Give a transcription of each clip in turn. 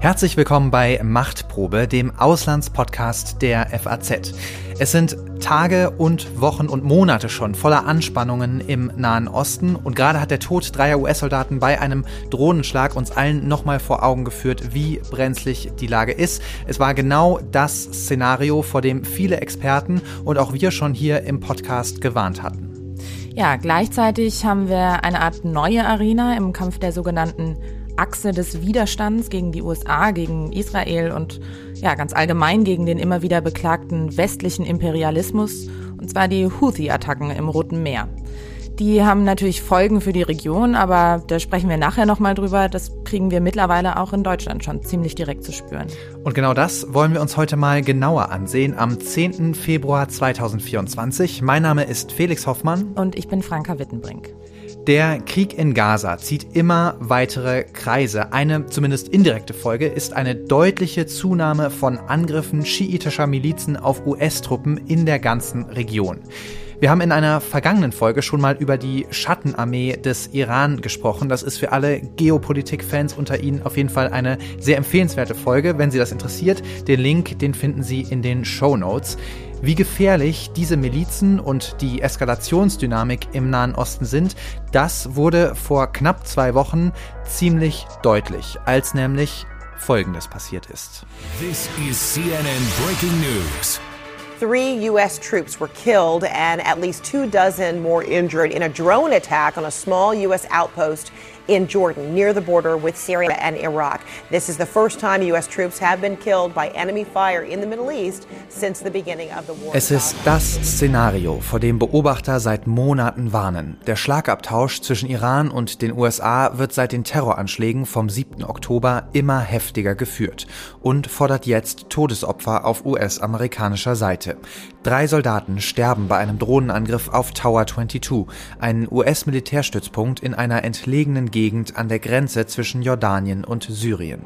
Herzlich willkommen bei Machtprobe, dem Auslandspodcast der FAZ. Es sind Tage und Wochen und Monate schon voller Anspannungen im Nahen Osten und gerade hat der Tod dreier US-Soldaten bei einem Drohnenschlag uns allen nochmal vor Augen geführt, wie brenzlig die Lage ist. Es war genau das Szenario, vor dem viele Experten und auch wir schon hier im Podcast gewarnt hatten. Ja, gleichzeitig haben wir eine Art neue Arena im Kampf der sogenannten Achse des Widerstands gegen die USA, gegen Israel und ja, ganz allgemein gegen den immer wieder beklagten westlichen Imperialismus, und zwar die Houthi-Attacken im Roten Meer. Die haben natürlich Folgen für die Region, aber da sprechen wir nachher nochmal drüber. Das kriegen wir mittlerweile auch in Deutschland schon ziemlich direkt zu spüren. Und genau das wollen wir uns heute mal genauer ansehen am 10. Februar 2024. Mein Name ist Felix Hoffmann. Und ich bin Franka Wittenbrink. Der Krieg in Gaza zieht immer weitere Kreise. Eine zumindest indirekte Folge ist eine deutliche Zunahme von Angriffen schiitischer Milizen auf US-Truppen in der ganzen Region. Wir haben in einer vergangenen Folge schon mal über die Schattenarmee des Iran gesprochen. Das ist für alle Geopolitik-Fans unter Ihnen auf jeden Fall eine sehr empfehlenswerte Folge. Wenn Sie das interessiert, den Link, den finden Sie in den Show Notes. Wie gefährlich diese Milizen und die Eskalationsdynamik im Nahen Osten sind, das wurde vor knapp zwei Wochen ziemlich deutlich, als nämlich Folgendes passiert ist. This is CNN Breaking News. Three U.S. troops were killed and at least two dozen more injured in a drone attack on a small U.S. outpost in Jordan, near the border with Syria and Iraq. This is the first time U.S. troops have been killed by enemy fire in the Middle East since the beginning of the war. Es ist das Szenario, vor dem Beobachter seit Monaten warnen. Der Schlagabtausch zwischen Iran und den USA wird seit den Terroranschlägen vom 7. Oktober immer heftiger geführt und fordert jetzt Todesopfer auf US-amerikanischer Seite. Drei Soldaten sterben bei einem Drohnenangriff auf Tower 22, einen US-Militärstützpunkt in einer entlegenen Gegend an der Grenze zwischen Jordanien und Syrien.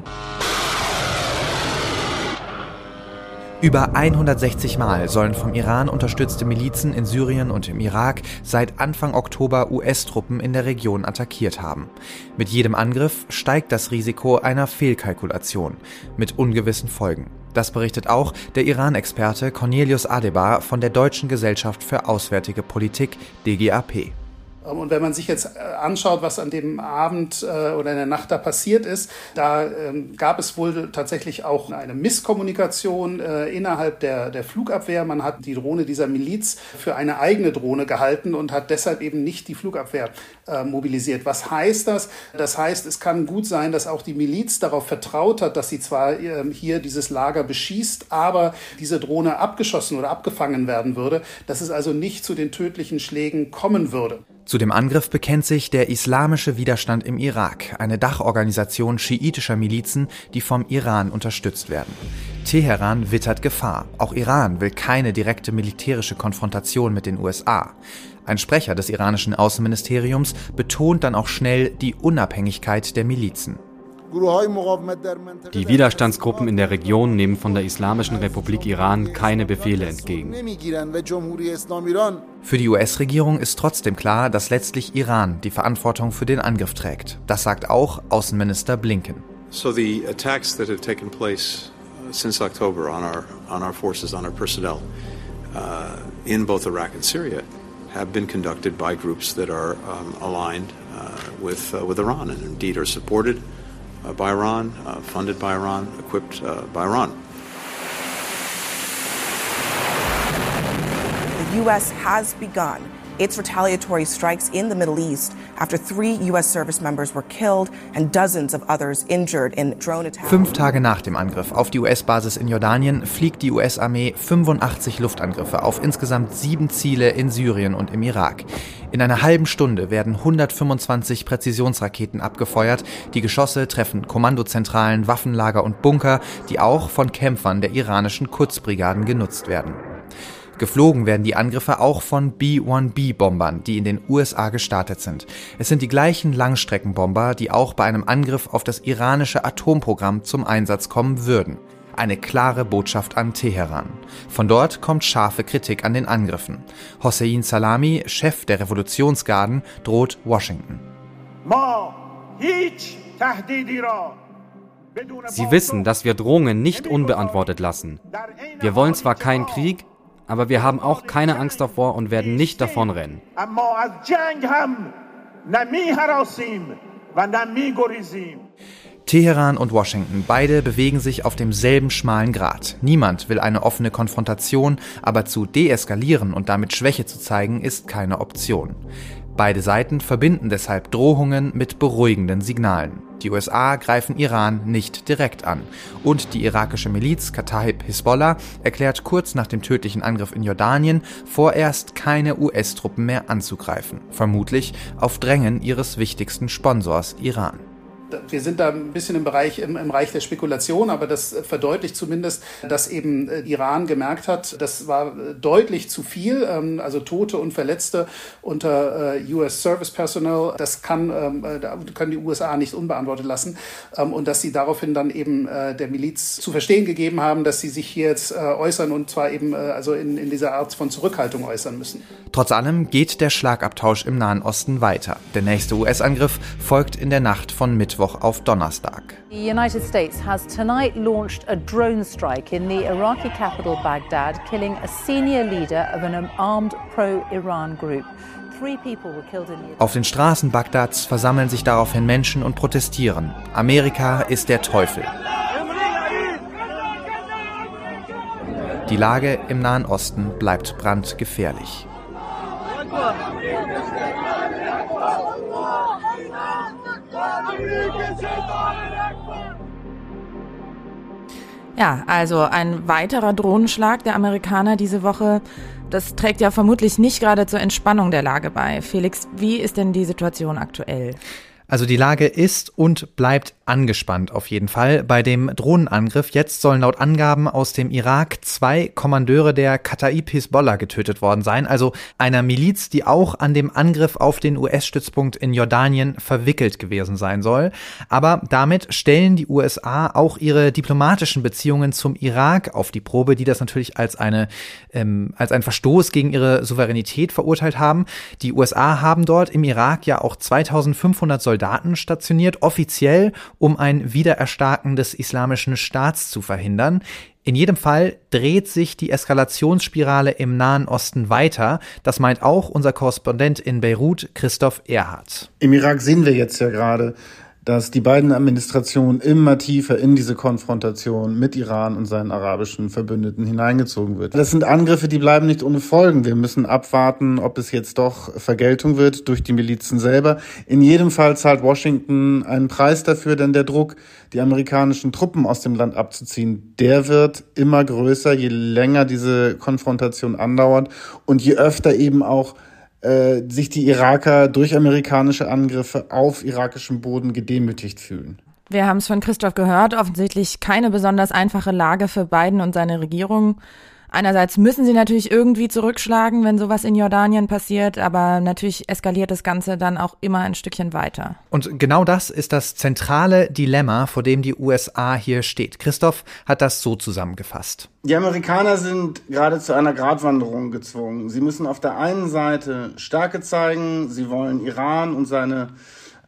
Über 160 Mal sollen vom Iran unterstützte Milizen in Syrien und im Irak seit Anfang Oktober US-Truppen in der Region attackiert haben. Mit jedem Angriff steigt das Risiko einer Fehlkalkulation mit ungewissen Folgen. Das berichtet auch der Iran-Experte Cornelius Adebar von der Deutschen Gesellschaft für Auswärtige Politik DGAP. Ähm, und wenn man sich jetzt äh, anschaut, was an dem Abend äh, oder in der Nacht da passiert ist, da ähm, gab es wohl tatsächlich auch eine Misskommunikation äh, innerhalb der, der Flugabwehr. Man hat die Drohne dieser Miliz für eine eigene Drohne gehalten und hat deshalb eben nicht die Flugabwehr mobilisiert. Was heißt das? Das heißt, es kann gut sein, dass auch die Miliz darauf vertraut hat, dass sie zwar ähm, hier dieses Lager beschießt, aber diese Drohne abgeschossen oder abgefangen werden würde, dass es also nicht zu den tödlichen Schlägen kommen würde. Zu dem Angriff bekennt sich der Islamische Widerstand im Irak, eine Dachorganisation schiitischer Milizen, die vom Iran unterstützt werden. Teheran wittert Gefahr. Auch Iran will keine direkte militärische Konfrontation mit den USA. Ein Sprecher des iranischen Außenministeriums betont dann auch schnell die Unabhängigkeit der Milizen. Die Widerstandsgruppen in der Region nehmen von der Islamischen Republik Iran keine Befehle entgegen. Für die US-Regierung ist trotzdem klar, dass letztlich Iran die Verantwortung für den Angriff trägt. Das sagt auch Außenminister Blinken. So the attacks that have taken place uh, since October on our on our forces, on our personnel uh, in both Iraq and Syria have been conducted by groups that are um, aligned uh, with uh, with Iran and indeed are supported uh, by Iran, uh, funded by Iran, equipped uh, by Iran. The U.S. has begun its retaliatory strikes in the Middle East after three U.S. service members were killed and dozens of others injured in drone attacks. Fünf Tage nach dem Angriff auf die US-Basis in Jordanien fliegt die US-Armee 85 Luftangriffe auf insgesamt sieben Ziele in Syrien und im Irak. In einer halben Stunde werden 125 Präzisionsraketen abgefeuert. Die Geschosse treffen Kommandozentralen, Waffenlager und Bunker, die auch von Kämpfern der iranischen Kurzbrigaden genutzt werden. Geflogen werden die Angriffe auch von B-1B-Bombern, die in den USA gestartet sind. Es sind die gleichen Langstreckenbomber, die auch bei einem Angriff auf das iranische Atomprogramm zum Einsatz kommen würden. Eine klare Botschaft an Teheran. Von dort kommt scharfe Kritik an den Angriffen. Hossein Salami, Chef der Revolutionsgarden, droht Washington. Sie wissen, dass wir Drohungen nicht unbeantwortet lassen. Wir wollen zwar keinen Krieg, aber wir haben auch keine Angst davor und werden nicht davonrennen. Teheran und Washington, beide bewegen sich auf demselben schmalen Grat. Niemand will eine offene Konfrontation, aber zu deeskalieren und damit Schwäche zu zeigen, ist keine Option. Beide Seiten verbinden deshalb Drohungen mit beruhigenden Signalen. Die USA greifen Iran nicht direkt an. Und die irakische Miliz Kataib Hisbollah erklärt kurz nach dem tödlichen Angriff in Jordanien vorerst keine US-Truppen mehr anzugreifen. Vermutlich auf Drängen ihres wichtigsten Sponsors Iran wir sind da ein bisschen im Bereich, im, im Reich der Spekulation, aber das verdeutlicht zumindest, dass eben äh, Iran gemerkt hat, das war äh, deutlich zu viel, ähm, also Tote und Verletzte unter äh, US Service Personnel, das kann, ähm, können die USA nicht unbeantwortet lassen ähm, und dass sie daraufhin dann eben der Miliz zu verstehen gegeben haben, dass sie sich hier jetzt äußern und zwar eben also in, in dieser Art von Zurückhaltung äußern müssen. Trotz allem geht der Schlagabtausch im Nahen Osten weiter. Der nächste US-Angriff folgt in der Nacht von Mittwoch Mittwoch auf Donnerstag. The United States has tonight launched a drone strike in the Iraqi capital Baghdad, killing a senior leader of an armed pro-Iran group. Auf den Straßen Bagdads versammeln sich daraufhin Menschen und protestieren. Amerika ist der Teufel. Die Lage im Nahen Osten bleibt brandgefährlich. Ja, also ein weiterer Drohnenschlag der Amerikaner diese Woche. Das trägt ja vermutlich nicht gerade zur Entspannung der Lage bei. Felix, wie ist denn die Situation aktuell? Also die Lage ist und bleibt angespannt auf jeden Fall bei dem Drohnenangriff. Jetzt sollen laut Angaben aus dem Irak zwei Kommandeure der Kataib Hisbollah getötet worden sein, also einer Miliz, die auch an dem Angriff auf den US-Stützpunkt in Jordanien verwickelt gewesen sein soll. Aber damit stellen die USA auch ihre diplomatischen Beziehungen zum Irak auf die Probe, die das natürlich als eine ähm, als ein Verstoß gegen ihre Souveränität verurteilt haben. Die USA haben dort im Irak ja auch 2500 Soldaten stationiert, offiziell um ein Wiedererstarken des islamischen Staats zu verhindern. In jedem Fall dreht sich die Eskalationsspirale im Nahen Osten weiter. Das meint auch unser Korrespondent in Beirut, Christoph Erhardt. Im Irak sehen wir jetzt ja gerade, dass die beiden Administrationen immer tiefer in diese Konfrontation mit Iran und seinen arabischen Verbündeten hineingezogen wird. Das sind Angriffe, die bleiben nicht ohne Folgen. Wir müssen abwarten, ob es jetzt doch Vergeltung wird durch die Milizen selber. In jedem Fall zahlt Washington einen Preis dafür, denn der Druck, die amerikanischen Truppen aus dem Land abzuziehen, der wird immer größer, je länger diese Konfrontation andauert und je öfter eben auch äh, sich die Iraker durch amerikanische Angriffe auf irakischem Boden gedemütigt fühlen. Wir haben es von Christoph gehört, offensichtlich keine besonders einfache Lage für Biden und seine Regierung. Einerseits müssen sie natürlich irgendwie zurückschlagen, wenn sowas in Jordanien passiert, aber natürlich eskaliert das Ganze dann auch immer ein Stückchen weiter. Und genau das ist das zentrale Dilemma, vor dem die USA hier steht. Christoph hat das so zusammengefasst. Die Amerikaner sind gerade zu einer Gratwanderung gezwungen. Sie müssen auf der einen Seite Stärke zeigen, sie wollen Iran und seine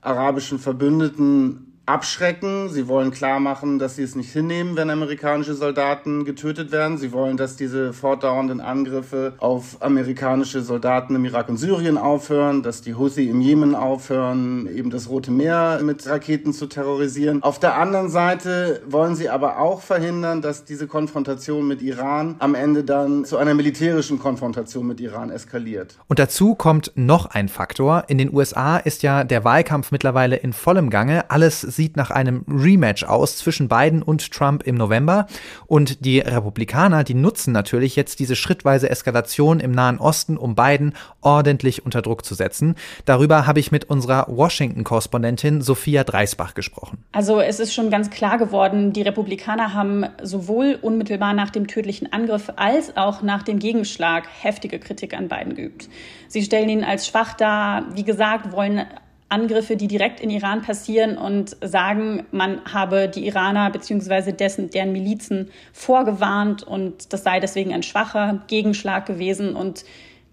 arabischen Verbündeten abschrecken. Sie wollen klar machen, dass sie es nicht hinnehmen, wenn amerikanische Soldaten getötet werden. Sie wollen, dass diese fortdauernden Angriffe auf amerikanische Soldaten im Irak und Syrien aufhören, dass die Houthi im Jemen aufhören, eben das Rote Meer mit Raketen zu terrorisieren. Auf der anderen Seite wollen sie aber auch verhindern, dass diese Konfrontation mit Iran am Ende dann zu einer militärischen Konfrontation mit Iran eskaliert. Und dazu kommt noch ein Faktor. In den USA ist ja der Wahlkampf mittlerweile in vollem Gange. Alles sieht nach einem Rematch aus zwischen Biden und Trump im November. Und die Republikaner, die nutzen natürlich jetzt diese schrittweise Eskalation im Nahen Osten, um Biden ordentlich unter Druck zu setzen. Darüber habe ich mit unserer Washington-Korrespondentin Sophia Dreisbach gesprochen. Also es ist schon ganz klar geworden, die Republikaner haben sowohl unmittelbar nach dem tödlichen Angriff als auch nach dem Gegenschlag heftige Kritik an Biden geübt. Sie stellen ihn als schwach dar, wie gesagt, wollen Angriffe, die direkt in Iran passieren und sagen, man habe die Iraner bzw. dessen deren Milizen vorgewarnt und das sei deswegen ein schwacher Gegenschlag gewesen und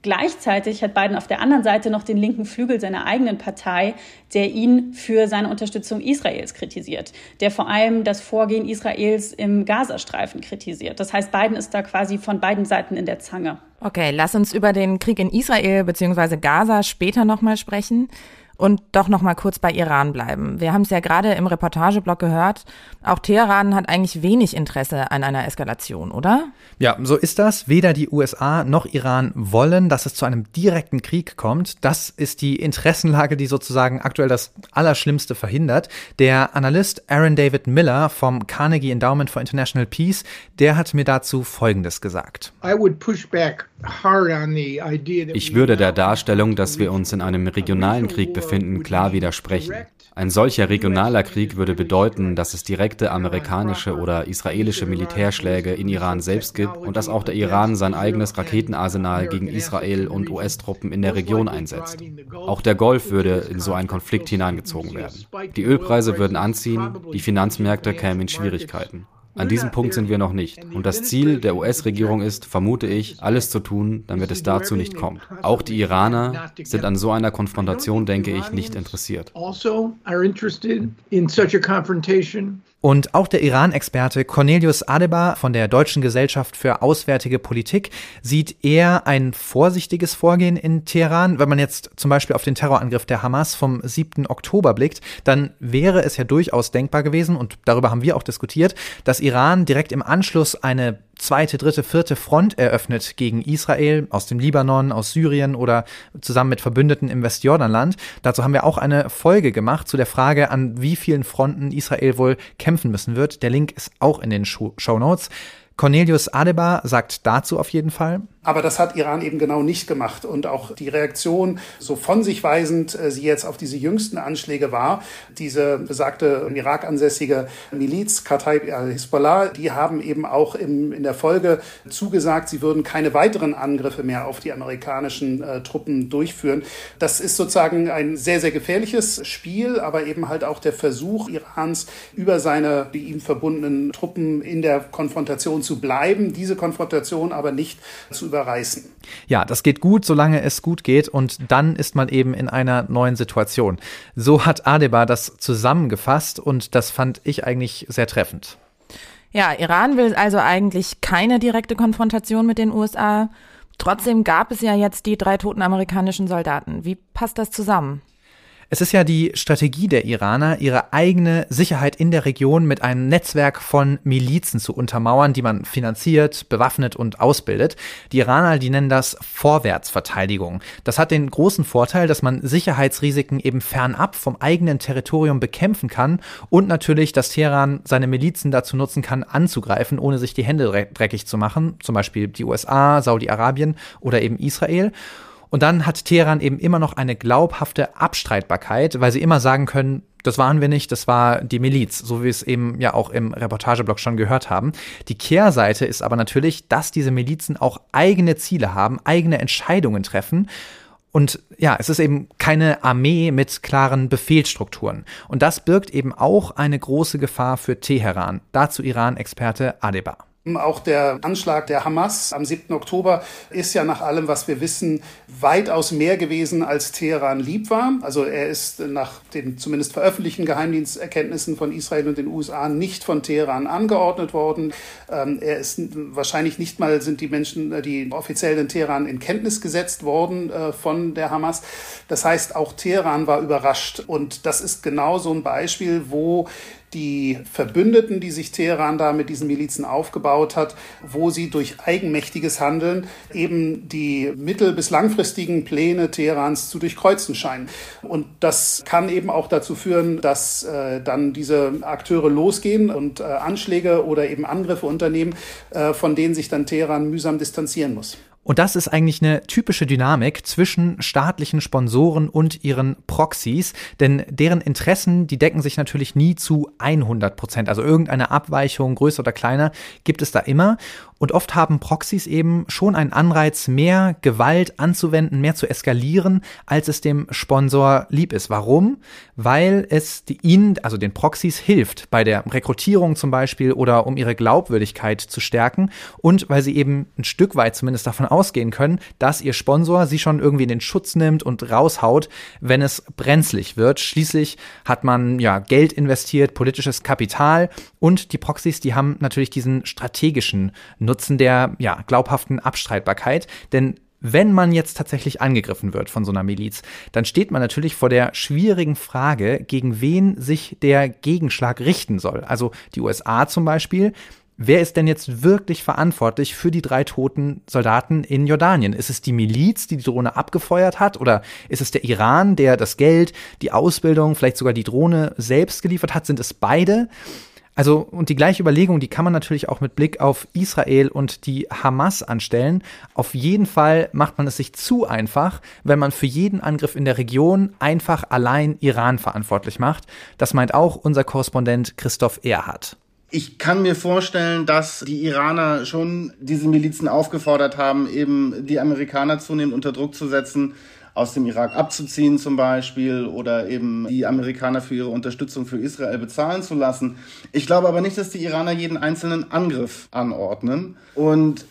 Gleichzeitig hat Biden auf der anderen Seite noch den linken Flügel seiner eigenen Partei, der ihn für seine Unterstützung Israels kritisiert, der vor allem das Vorgehen Israels im Gazastreifen kritisiert. Das heißt, Biden ist da quasi von beiden Seiten in der Zange. Okay, lass uns über den Krieg in Israel bzw. Gaza später nochmal sprechen und doch noch mal kurz bei Iran bleiben. Wir haben es ja gerade im Reportageblock gehört. Auch Teheran hat eigentlich wenig Interesse an einer Eskalation, oder? Ja, so ist das. Weder die USA noch Iran wollen, dass es zu einem direkten Krieg kommt. Das ist die Interessenlage, die sozusagen aktuell das Allerschlimmste verhindert. Der Analyst Aaron David Miller vom Carnegie Endowment for International Peace, der hat mir dazu Folgendes gesagt. Ich würde der Darstellung, dass wir uns in einem regionalen Krieg befinden, finden, klar widersprechen. Ein solcher regionaler Krieg würde bedeuten, dass es direkte amerikanische oder israelische Militärschläge in Iran selbst gibt und dass auch der Iran sein eigenes Raketenarsenal gegen Israel und US-Truppen in der Region einsetzt. Auch der Golf würde in so einen Konflikt hineingezogen werden. Die Ölpreise würden anziehen, die Finanzmärkte kämen in Schwierigkeiten. An diesem Punkt sind wir noch nicht. Und das Ziel der US-Regierung ist, vermute ich, alles zu tun, damit es dazu nicht kommt. Auch die Iraner sind an so einer Konfrontation, denke ich, nicht interessiert. Und auch der Iran-Experte Cornelius Adebar von der Deutschen Gesellschaft für Auswärtige Politik sieht eher ein vorsichtiges Vorgehen in Teheran. Wenn man jetzt zum Beispiel auf den Terrorangriff der Hamas vom 7. Oktober blickt, dann wäre es ja durchaus denkbar gewesen, und darüber haben wir auch diskutiert, dass Iran direkt im Anschluss eine zweite, dritte, vierte Front eröffnet gegen Israel aus dem Libanon, aus Syrien oder zusammen mit Verbündeten im Westjordanland. Dazu haben wir auch eine Folge gemacht zu der Frage, an wie vielen Fronten Israel wohl kämpfen müssen wird. Der Link ist auch in den Show Notes. Cornelius Adebar sagt dazu auf jeden Fall. Aber das hat Iran eben genau nicht gemacht. Und auch die Reaktion, so von sich weisend äh, sie jetzt auf diese jüngsten Anschläge war, diese besagte im Irak ansässige Miliz, Kataib al-Hisbollah, die haben eben auch im, in der Folge zugesagt, sie würden keine weiteren Angriffe mehr auf die amerikanischen äh, Truppen durchführen. Das ist sozusagen ein sehr, sehr gefährliches Spiel, aber eben halt auch der Versuch Irans über seine, die ihm verbundenen Truppen in der Konfrontation zu bleiben, diese Konfrontation aber nicht zu überreißen. Ja, das geht gut, solange es gut geht und dann ist man eben in einer neuen Situation. So hat Adebar das zusammengefasst und das fand ich eigentlich sehr treffend. Ja, Iran will also eigentlich keine direkte Konfrontation mit den USA. Trotzdem gab es ja jetzt die drei toten amerikanischen Soldaten. Wie passt das zusammen? Es ist ja die Strategie der Iraner, ihre eigene Sicherheit in der Region mit einem Netzwerk von Milizen zu untermauern, die man finanziert, bewaffnet und ausbildet. Die Iraner, die nennen das Vorwärtsverteidigung. Das hat den großen Vorteil, dass man Sicherheitsrisiken eben fernab vom eigenen Territorium bekämpfen kann und natürlich, dass Teheran seine Milizen dazu nutzen kann, anzugreifen, ohne sich die Hände dreckig zu machen, zum Beispiel die USA, Saudi-Arabien oder eben Israel. Und dann hat Teheran eben immer noch eine glaubhafte Abstreitbarkeit, weil sie immer sagen können, das waren wir nicht, das war die Miliz, so wie wir es eben ja auch im Reportageblock schon gehört haben. Die Kehrseite ist aber natürlich, dass diese Milizen auch eigene Ziele haben, eigene Entscheidungen treffen. Und ja, es ist eben keine Armee mit klaren Befehlsstrukturen. Und das birgt eben auch eine große Gefahr für Teheran. Dazu Iran-Experte Adebar. Auch der Anschlag der Hamas am 7. Oktober ist ja nach allem, was wir wissen, weitaus mehr gewesen, als Teheran lieb war. Also er ist nach den zumindest veröffentlichten Geheimdiensterkenntnissen von Israel und den USA nicht von Teheran angeordnet worden. Ähm, er ist wahrscheinlich nicht mal sind die Menschen, äh, die offiziell in Teheran in Kenntnis gesetzt worden äh, von der Hamas. Das heißt, auch Teheran war überrascht. Und das ist genau so ein Beispiel, wo die Verbündeten, die sich Teheran da mit diesen Milizen aufgebaut hat, wo sie durch eigenmächtiges Handeln eben die mittel- bis langfristigen Pläne Teherans zu durchkreuzen scheinen. Und das kann eben auch dazu führen, dass äh, dann diese Akteure losgehen und äh, Anschläge oder eben Angriffe unternehmen, äh, von denen sich dann Teheran mühsam distanzieren muss. Und das ist eigentlich eine typische Dynamik zwischen staatlichen Sponsoren und ihren Proxys, denn deren Interessen, die decken sich natürlich nie zu 100 Prozent. Also irgendeine Abweichung, größer oder kleiner, gibt es da immer. Und oft haben Proxys eben schon einen Anreiz, mehr Gewalt anzuwenden, mehr zu eskalieren, als es dem Sponsor lieb ist. Warum? Weil es die, ihnen, also den Proxys, hilft bei der Rekrutierung zum Beispiel oder um ihre Glaubwürdigkeit zu stärken und weil sie eben ein Stück weit zumindest davon ausgehen können, dass ihr Sponsor sie schon irgendwie in den Schutz nimmt und raushaut, wenn es brenzlig wird. Schließlich hat man ja Geld investiert, politisches Kapital und die Proxys, die haben natürlich diesen strategischen Nutzen der ja glaubhaften Abstreitbarkeit, denn wenn man jetzt tatsächlich angegriffen wird von so einer Miliz, dann steht man natürlich vor der schwierigen Frage, gegen wen sich der Gegenschlag richten soll. Also die USA zum Beispiel, Wer ist denn jetzt wirklich verantwortlich für die drei toten Soldaten in Jordanien? Ist es die Miliz, die die Drohne abgefeuert hat? Oder ist es der Iran, der das Geld, die Ausbildung, vielleicht sogar die Drohne selbst geliefert hat? Sind es beide? Also, und die gleiche Überlegung, die kann man natürlich auch mit Blick auf Israel und die Hamas anstellen. Auf jeden Fall macht man es sich zu einfach, wenn man für jeden Angriff in der Region einfach allein Iran verantwortlich macht. Das meint auch unser Korrespondent Christoph Erhardt. Ich kann mir vorstellen, dass die Iraner schon diese Milizen aufgefordert haben, eben die Amerikaner zunehmend unter Druck zu setzen, aus dem Irak abzuziehen zum Beispiel oder eben die Amerikaner für ihre Unterstützung für Israel bezahlen zu lassen. Ich glaube aber nicht, dass die Iraner jeden einzelnen Angriff anordnen. Und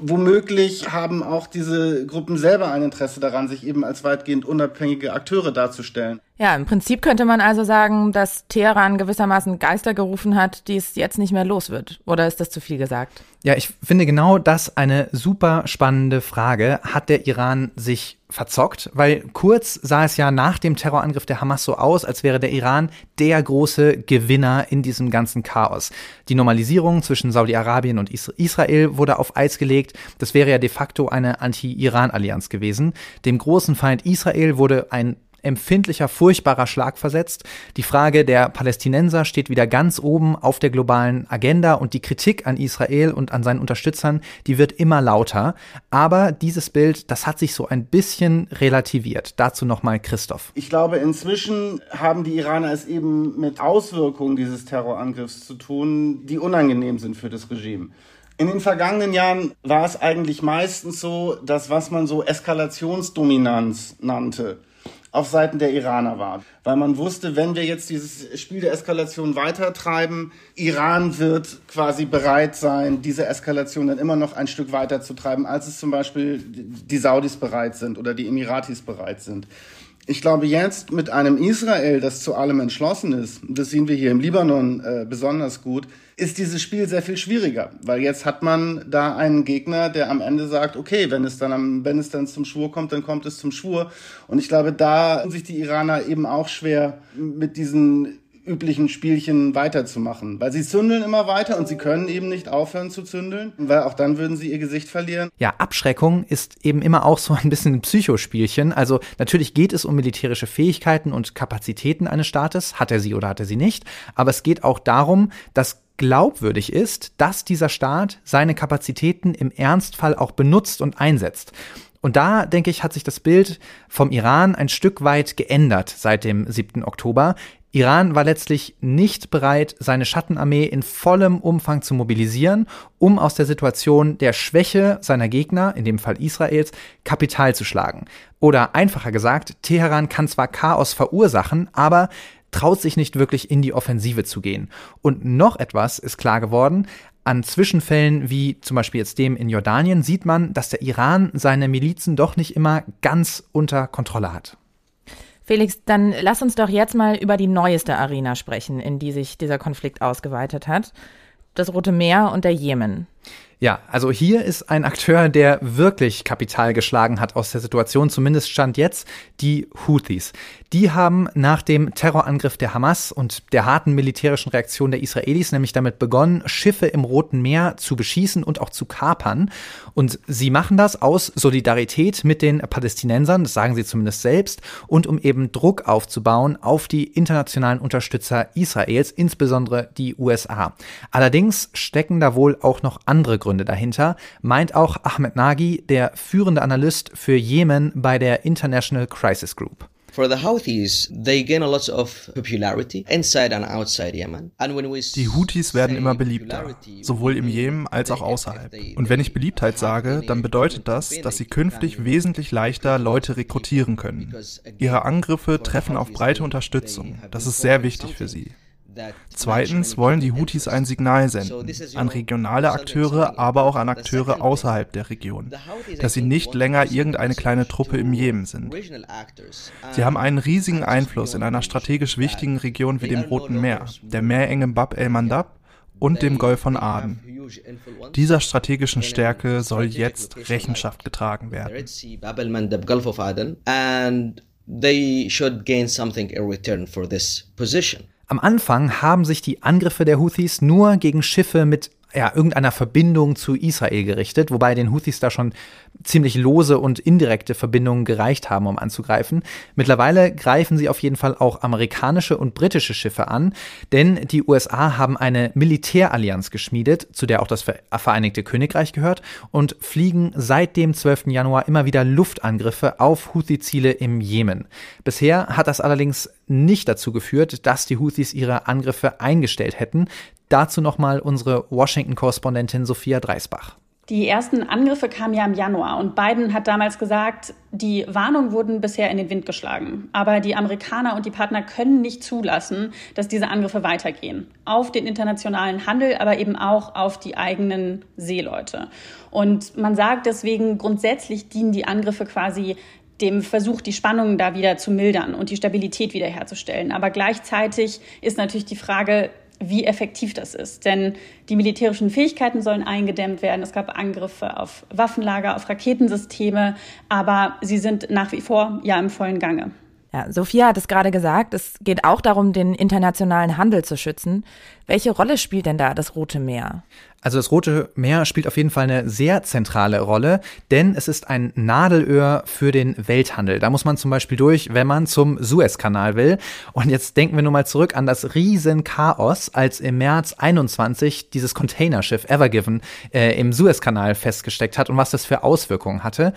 womöglich haben auch diese Gruppen selber ein Interesse daran, sich eben als weitgehend unabhängige Akteure darzustellen. Ja, im Prinzip könnte man also sagen, dass Teheran gewissermaßen Geister gerufen hat, die es jetzt nicht mehr los wird. Oder ist das zu viel gesagt? Ja, ich finde genau das eine super spannende Frage. Hat der Iran sich verzockt? Weil kurz sah es ja nach dem Terrorangriff der Hamas so aus, als wäre der Iran der große Gewinner in diesem ganzen Chaos. Die Normalisierung zwischen Saudi-Arabien und Israel wurde auf Eis gelegt. Das wäre ja de facto eine Anti-Iran-Allianz gewesen. Dem großen Feind Israel wurde ein empfindlicher, furchtbarer Schlag versetzt. Die Frage der Palästinenser steht wieder ganz oben auf der globalen Agenda und die Kritik an Israel und an seinen Unterstützern, die wird immer lauter. Aber dieses Bild, das hat sich so ein bisschen relativiert. Dazu nochmal Christoph. Ich glaube, inzwischen haben die Iraner es eben mit Auswirkungen dieses Terrorangriffs zu tun, die unangenehm sind für das Regime. In den vergangenen Jahren war es eigentlich meistens so, dass was man so Eskalationsdominanz nannte, auf Seiten der Iraner war. Weil man wusste, wenn wir jetzt dieses Spiel der Eskalation weitertreiben, Iran wird quasi bereit sein, diese Eskalation dann immer noch ein Stück weiter zu treiben, als es zum Beispiel die Saudis bereit sind oder die Emiratis bereit sind. Ich glaube, jetzt mit einem Israel, das zu allem entschlossen ist, das sehen wir hier im Libanon äh, besonders gut, ist dieses Spiel sehr viel schwieriger, weil jetzt hat man da einen Gegner, der am Ende sagt, okay, wenn es dann am, wenn es dann zum Schwur kommt, dann kommt es zum Schwur. Und ich glaube, da tun sich die Iraner eben auch schwer mit diesen üblichen Spielchen weiterzumachen. Weil sie zündeln immer weiter und sie können eben nicht aufhören zu zündeln, weil auch dann würden sie ihr Gesicht verlieren. Ja, Abschreckung ist eben immer auch so ein bisschen ein Psychospielchen. Also natürlich geht es um militärische Fähigkeiten und Kapazitäten eines Staates, hat er sie oder hat er sie nicht, aber es geht auch darum, dass glaubwürdig ist, dass dieser Staat seine Kapazitäten im Ernstfall auch benutzt und einsetzt. Und da, denke ich, hat sich das Bild vom Iran ein Stück weit geändert seit dem 7. Oktober. Iran war letztlich nicht bereit, seine Schattenarmee in vollem Umfang zu mobilisieren, um aus der Situation der Schwäche seiner Gegner, in dem Fall Israels, Kapital zu schlagen. Oder einfacher gesagt, Teheran kann zwar Chaos verursachen, aber traut sich nicht wirklich in die Offensive zu gehen. Und noch etwas ist klar geworden, an Zwischenfällen wie zum Beispiel jetzt dem in Jordanien sieht man, dass der Iran seine Milizen doch nicht immer ganz unter Kontrolle hat. Felix, dann lass uns doch jetzt mal über die neueste Arena sprechen, in die sich dieser Konflikt ausgeweitet hat. Das Rote Meer und der Jemen. Ja, also hier ist ein Akteur, der wirklich Kapital geschlagen hat aus der Situation, zumindest stand jetzt die Houthis. Die haben nach dem Terrorangriff der Hamas und der harten militärischen Reaktion der Israelis nämlich damit begonnen, Schiffe im Roten Meer zu beschießen und auch zu kapern. Und sie machen das aus Solidarität mit den Palästinensern, das sagen sie zumindest selbst, und um eben Druck aufzubauen auf die internationalen Unterstützer Israels, insbesondere die USA. Allerdings stecken da wohl auch noch andere Gründe dahinter, meint auch Ahmed Nagy, der führende Analyst für Jemen bei der International Crisis Group. For the Houthis, they gain a lot of popularity inside and outside Yemen. Die Houthis werden immer beliebter, sowohl im Jemen als auch außerhalb. Und wenn ich Beliebtheit sage, dann bedeutet das, dass sie künftig wesentlich leichter Leute rekrutieren können. Ihre Angriffe treffen auf breite Unterstützung. Das ist sehr wichtig für sie. Zweitens wollen die Houthis ein Signal senden an regionale Akteure, aber auch an Akteure außerhalb der Region, dass sie nicht länger irgendeine kleine Truppe im Jemen sind. Sie haben einen riesigen Einfluss in einer strategisch wichtigen Region wie dem Roten Meer, der Meerenge Bab el-Mandab und dem Golf von Aden. Dieser strategischen Stärke soll jetzt Rechenschaft getragen werden. They should gain something in return for this position. Am Anfang haben sich die Angriffe der Houthis nur gegen Schiffe mit ja, irgendeiner Verbindung zu Israel gerichtet, wobei den Houthis da schon ziemlich lose und indirekte Verbindungen gereicht haben, um anzugreifen. Mittlerweile greifen sie auf jeden Fall auch amerikanische und britische Schiffe an, denn die USA haben eine Militärallianz geschmiedet, zu der auch das Vereinigte Königreich gehört, und fliegen seit dem 12. Januar immer wieder Luftangriffe auf Houthi-Ziele im Jemen. Bisher hat das allerdings nicht dazu geführt, dass die Houthis ihre Angriffe eingestellt hätten. Dazu nochmal unsere Washington-Korrespondentin Sophia Dreisbach. Die ersten Angriffe kamen ja im Januar und Biden hat damals gesagt, die Warnungen wurden bisher in den Wind geschlagen. Aber die Amerikaner und die Partner können nicht zulassen, dass diese Angriffe weitergehen. Auf den internationalen Handel, aber eben auch auf die eigenen Seeleute. Und man sagt deswegen, grundsätzlich dienen die Angriffe quasi dem Versuch, die Spannungen da wieder zu mildern und die Stabilität wiederherzustellen. Aber gleichzeitig ist natürlich die Frage, wie effektiv das ist. Denn die militärischen Fähigkeiten sollen eingedämmt werden. Es gab Angriffe auf Waffenlager, auf Raketensysteme, aber sie sind nach wie vor ja im vollen Gange. Ja, Sophia hat es gerade gesagt, es geht auch darum, den internationalen Handel zu schützen. Welche Rolle spielt denn da das Rote Meer? Also das Rote Meer spielt auf jeden Fall eine sehr zentrale Rolle, denn es ist ein Nadelöhr für den Welthandel. Da muss man zum Beispiel durch, wenn man zum Suezkanal will. Und jetzt denken wir nur mal zurück an das Riesenchaos, als im März 21 dieses Containerschiff Evergiven äh, im Suezkanal festgesteckt hat und was das für Auswirkungen hatte.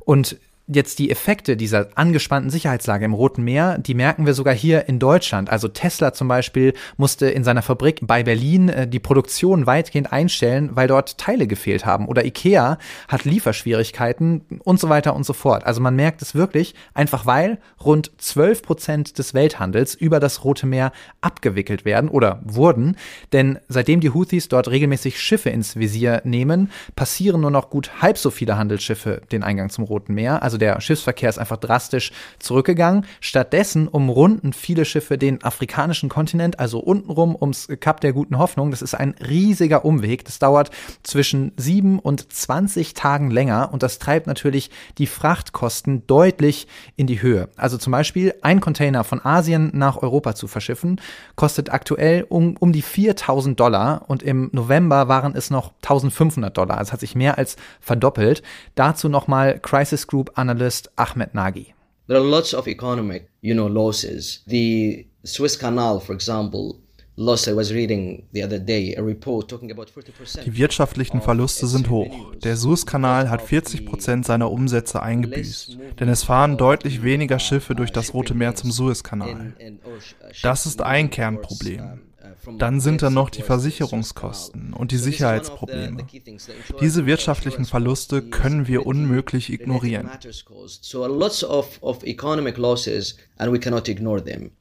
Und jetzt die Effekte dieser angespannten Sicherheitslage im Roten Meer, die merken wir sogar hier in Deutschland. Also Tesla zum Beispiel musste in seiner Fabrik bei Berlin äh, die Produktion weitgehend einstellen, weil dort Teile gefehlt haben. Oder Ikea hat Lieferschwierigkeiten und so weiter und so fort. Also man merkt es wirklich, einfach weil rund 12 Prozent des Welthandels über das Rote Meer abgewickelt werden oder wurden. Denn seitdem die Houthis dort regelmäßig Schiffe ins Visier nehmen, passieren nur noch gut halb so viele Handelsschiffe den Eingang zum Roten Meer. Also also der Schiffsverkehr ist einfach drastisch zurückgegangen. Stattdessen umrunden viele Schiffe den afrikanischen Kontinent, also untenrum ums Kap der guten Hoffnung. Das ist ein riesiger Umweg. Das dauert zwischen sieben und zwanzig Tagen länger und das treibt natürlich die Frachtkosten deutlich in die Höhe. Also zum Beispiel ein Container von Asien nach Europa zu verschiffen, kostet aktuell um, um die 4000 Dollar und im November waren es noch 1500 Dollar. Es hat sich mehr als verdoppelt. Dazu nochmal Crisis Group an analyst Ahmed Nagy. There are lots of economic, you know, losses. The Swiss Canal, for example, die wirtschaftlichen Verluste sind hoch. Der Suezkanal hat 40 Prozent seiner Umsätze eingebüßt, denn es fahren deutlich weniger Schiffe durch das Rote Meer zum Suezkanal. Das ist ein Kernproblem. Dann sind da noch die Versicherungskosten und die Sicherheitsprobleme. Diese wirtschaftlichen Verluste können wir unmöglich ignorieren.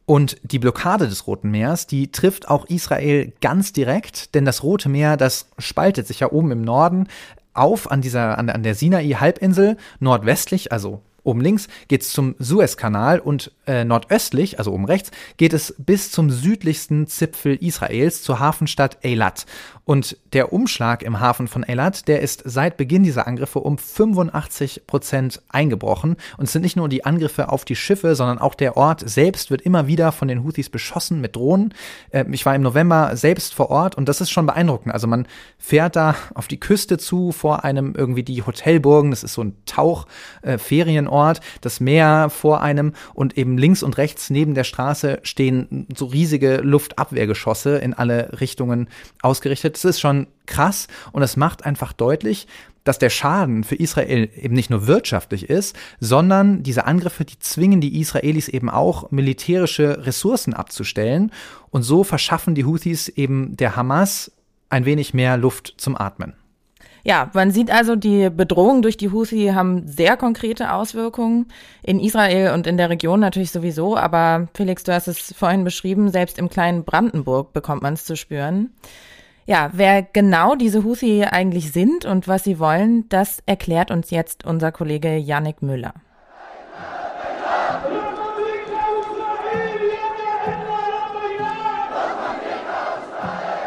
Und die Blockade des Roten Meers, die trifft auch Israel ganz direkt, denn das Rote Meer, das spaltet sich ja oben im Norden auf an dieser an, an der Sinai-Halbinsel nordwestlich, also Oben links geht es zum Suezkanal und äh, nordöstlich, also oben rechts, geht es bis zum südlichsten Zipfel Israels zur Hafenstadt Eilat. Und der Umschlag im Hafen von Eilat, der ist seit Beginn dieser Angriffe um 85 Prozent eingebrochen. Und es sind nicht nur die Angriffe auf die Schiffe, sondern auch der Ort selbst wird immer wieder von den Houthis beschossen mit Drohnen. Äh, ich war im November selbst vor Ort und das ist schon beeindruckend. Also man fährt da auf die Küste zu, vor einem irgendwie die Hotelburgen, das ist so ein Tauchferienort, äh, das Meer vor einem und eben links und rechts neben der Straße stehen so riesige Luftabwehrgeschosse in alle Richtungen ausgerichtet. Das ist schon krass und es macht einfach deutlich, dass der Schaden für Israel eben nicht nur wirtschaftlich ist, sondern diese Angriffe, die zwingen die Israelis eben auch militärische Ressourcen abzustellen und so verschaffen die Houthis eben der Hamas ein wenig mehr Luft zum Atmen. Ja, man sieht also, die Bedrohungen durch die Houthi haben sehr konkrete Auswirkungen in Israel und in der Region natürlich sowieso. Aber Felix, du hast es vorhin beschrieben, selbst im kleinen Brandenburg bekommt man es zu spüren. Ja, wer genau diese Houthi eigentlich sind und was sie wollen, das erklärt uns jetzt unser Kollege Yannick Müller.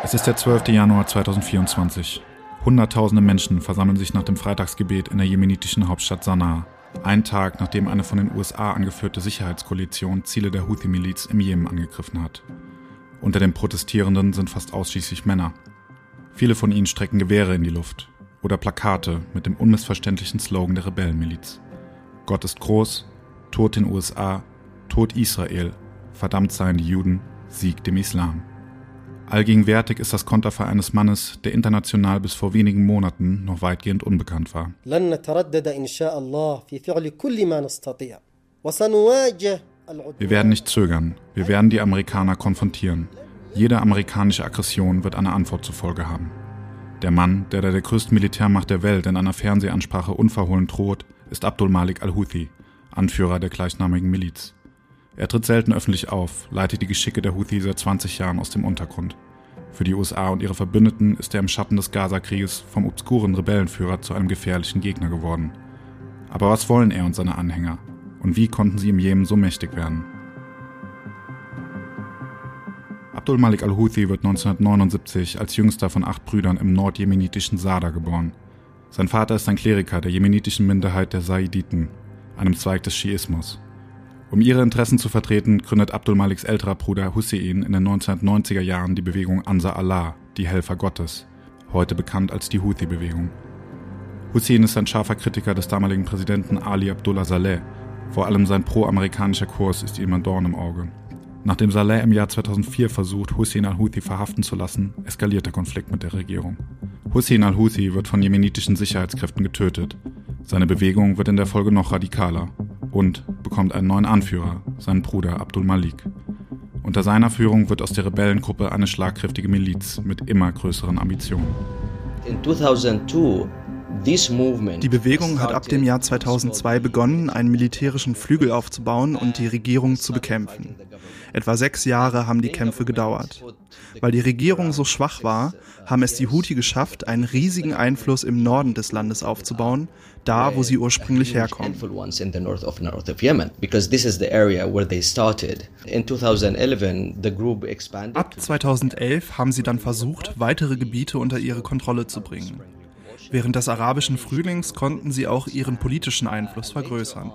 Es ist der 12. Januar 2024. Hunderttausende Menschen versammeln sich nach dem Freitagsgebet in der jemenitischen Hauptstadt Sanaa, einen Tag nachdem eine von den USA angeführte Sicherheitskoalition Ziele der Houthi-Miliz im Jemen angegriffen hat. Unter den Protestierenden sind fast ausschließlich Männer. Viele von ihnen strecken Gewehre in die Luft oder Plakate mit dem unmissverständlichen Slogan der Rebellenmiliz. Gott ist groß, Tod den USA, Tod Israel, verdammt seien die Juden, Sieg dem Islam. Allgegenwärtig ist das Konterfei eines Mannes, der international bis vor wenigen Monaten noch weitgehend unbekannt war. Wir werden nicht zögern, wir werden die Amerikaner konfrontieren. Jede amerikanische Aggression wird eine Antwort zur Folge haben. Der Mann, der der größten Militärmacht der Welt in einer Fernsehansprache unverhohlen droht, ist Abdul Malik al-Houthi, Anführer der gleichnamigen Miliz. Er tritt selten öffentlich auf, leitet die Geschicke der Houthi seit 20 Jahren aus dem Untergrund. Für die USA und ihre Verbündeten ist er im Schatten des Gaza-Krieges vom obskuren Rebellenführer zu einem gefährlichen Gegner geworden. Aber was wollen er und seine Anhänger? Und wie konnten sie im Jemen so mächtig werden? Abdul Malik al-Houthi wird 1979 als jüngster von acht Brüdern im nordjemenitischen Sada geboren. Sein Vater ist ein Kleriker der jemenitischen Minderheit der Saiditen, einem Zweig des Schiismus. Um ihre Interessen zu vertreten, gründet Abdul Maliks älterer Bruder Hussein in den 1990er Jahren die Bewegung Ansar Allah, die Helfer Gottes, heute bekannt als die Houthi-Bewegung. Hussein ist ein scharfer Kritiker des damaligen Präsidenten Ali Abdullah Saleh. Vor allem sein pro-amerikanischer Kurs ist ihm ein Dorn im Auge. Nachdem Saleh im Jahr 2004 versucht, Hussein al-Houthi verhaften zu lassen, eskaliert der Konflikt mit der Regierung. Hussein al-Houthi wird von jemenitischen Sicherheitskräften getötet. Seine Bewegung wird in der Folge noch radikaler und bekommt einen neuen Anführer, seinen Bruder Abdul Malik. Unter seiner Führung wird aus der Rebellengruppe eine schlagkräftige Miliz mit immer größeren Ambitionen. In 2002 die Bewegung hat ab dem Jahr 2002 begonnen, einen militärischen Flügel aufzubauen und die Regierung zu bekämpfen. Etwa sechs Jahre haben die Kämpfe gedauert. Weil die Regierung so schwach war, haben es die Houthi geschafft, einen riesigen Einfluss im Norden des Landes aufzubauen, da wo sie ursprünglich herkommen. Ab 2011 haben sie dann versucht, weitere Gebiete unter ihre Kontrolle zu bringen. Während des arabischen Frühlings konnten sie auch ihren politischen Einfluss vergrößern.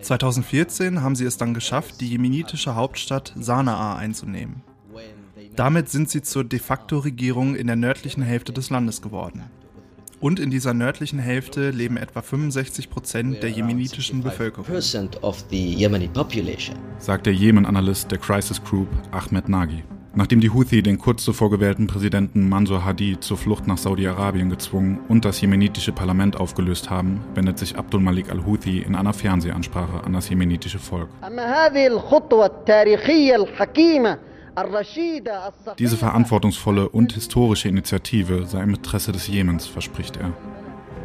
2014 haben sie es dann geschafft, die jemenitische Hauptstadt Sanaa einzunehmen. Damit sind sie zur de facto Regierung in der nördlichen Hälfte des Landes geworden. Und in dieser nördlichen Hälfte leben etwa 65 Prozent der jemenitischen Bevölkerung. Sagt der Jemen-Analyst der Crisis Group Ahmed Nagy. Nachdem die Houthi den kurz zuvor gewählten Präsidenten Mansour Hadi zur Flucht nach Saudi-Arabien gezwungen und das jemenitische Parlament aufgelöst haben, wendet sich Abdul Malik al-Houthi in einer Fernsehansprache an das jemenitische Volk. Diese verantwortungsvolle und historische Initiative sei im Interesse des Jemens, verspricht er.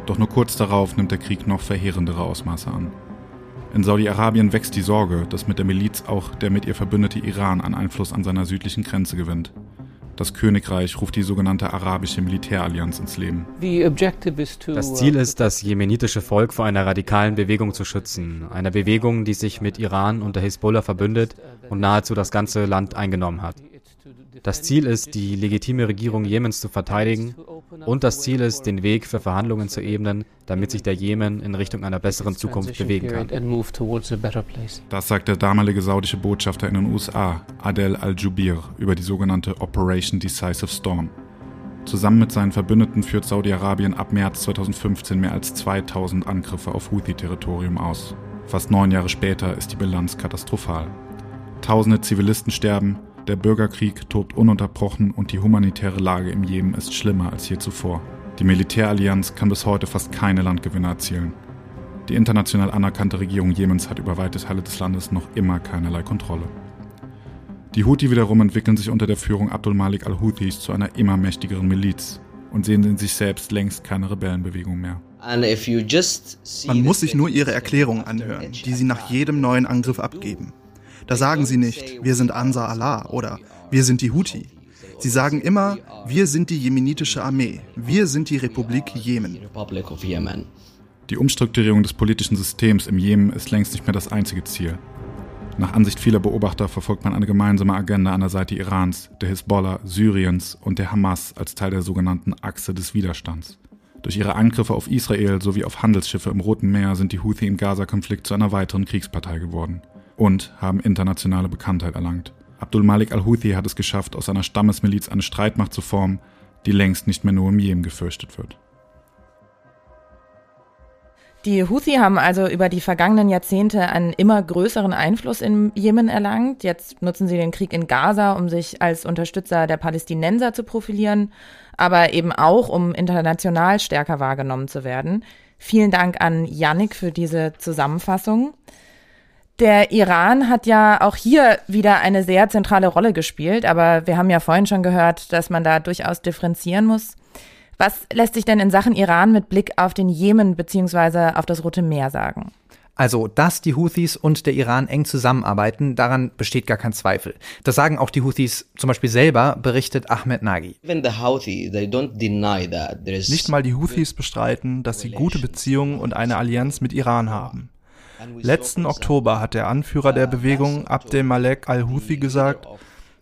Doch nur kurz darauf nimmt der Krieg noch verheerendere Ausmaße an. In Saudi-Arabien wächst die Sorge, dass mit der Miliz auch der mit ihr verbündete Iran an Einfluss an seiner südlichen Grenze gewinnt. Das Königreich ruft die sogenannte arabische Militärallianz ins Leben. Das Ziel ist, das jemenitische Volk vor einer radikalen Bewegung zu schützen. Einer Bewegung, die sich mit Iran und der Hisbollah verbündet und nahezu das ganze Land eingenommen hat. Das Ziel ist, die legitime Regierung Jemens zu verteidigen und das Ziel ist, den Weg für Verhandlungen zu ebnen, damit sich der Jemen in Richtung einer besseren Zukunft bewegen kann. Das sagt der damalige saudische Botschafter in den USA, Adel al-Jubir, über die sogenannte Operation Decisive Storm. Zusammen mit seinen Verbündeten führt Saudi-Arabien ab März 2015 mehr als 2000 Angriffe auf Houthi-Territorium aus. Fast neun Jahre später ist die Bilanz katastrophal. Tausende Zivilisten sterben, der Bürgerkrieg tobt ununterbrochen und die humanitäre Lage im Jemen ist schlimmer als je zuvor. Die Militärallianz kann bis heute fast keine Landgewinne erzielen. Die international anerkannte Regierung Jemens hat über weite Teile des Landes noch immer keinerlei Kontrolle. Die Houthi wiederum entwickeln sich unter der Führung Abdul Malik al-Houthis zu einer immer mächtigeren Miliz und sehen in sich selbst längst keine Rebellenbewegung mehr. Man muss sich nur ihre Erklärung anhören, die sie nach jedem neuen Angriff abgeben. Da sagen sie nicht, wir sind Ansar Allah oder wir sind die Houthi. Sie sagen immer, wir sind die jemenitische Armee, wir sind die Republik Jemen. Die Umstrukturierung des politischen Systems im Jemen ist längst nicht mehr das einzige Ziel. Nach Ansicht vieler Beobachter verfolgt man eine gemeinsame Agenda an der Seite Irans, der Hisbollah, Syriens und der Hamas als Teil der sogenannten Achse des Widerstands. Durch ihre Angriffe auf Israel sowie auf Handelsschiffe im Roten Meer sind die Houthi im Gaza-Konflikt zu einer weiteren Kriegspartei geworden und haben internationale Bekanntheit erlangt. Abdul Malik al-Houthi hat es geschafft, aus einer Stammesmiliz eine Streitmacht zu formen, die längst nicht mehr nur im Jemen gefürchtet wird. Die Houthi haben also über die vergangenen Jahrzehnte einen immer größeren Einfluss im Jemen erlangt. Jetzt nutzen sie den Krieg in Gaza, um sich als Unterstützer der Palästinenser zu profilieren, aber eben auch, um international stärker wahrgenommen zu werden. Vielen Dank an Yannick für diese Zusammenfassung. Der Iran hat ja auch hier wieder eine sehr zentrale Rolle gespielt, aber wir haben ja vorhin schon gehört, dass man da durchaus differenzieren muss. Was lässt sich denn in Sachen Iran mit Blick auf den Jemen bzw. auf das Rote Meer sagen? Also, dass die Houthis und der Iran eng zusammenarbeiten, daran besteht gar kein Zweifel. Das sagen auch die Houthis zum Beispiel selber, berichtet Ahmed Nagy. Nicht mal die Houthis bestreiten, dass sie gute Beziehungen und eine Allianz mit Iran haben. Letzten Oktober hat der Anführer der Bewegung Abdel Malek al-Houthi gesagt,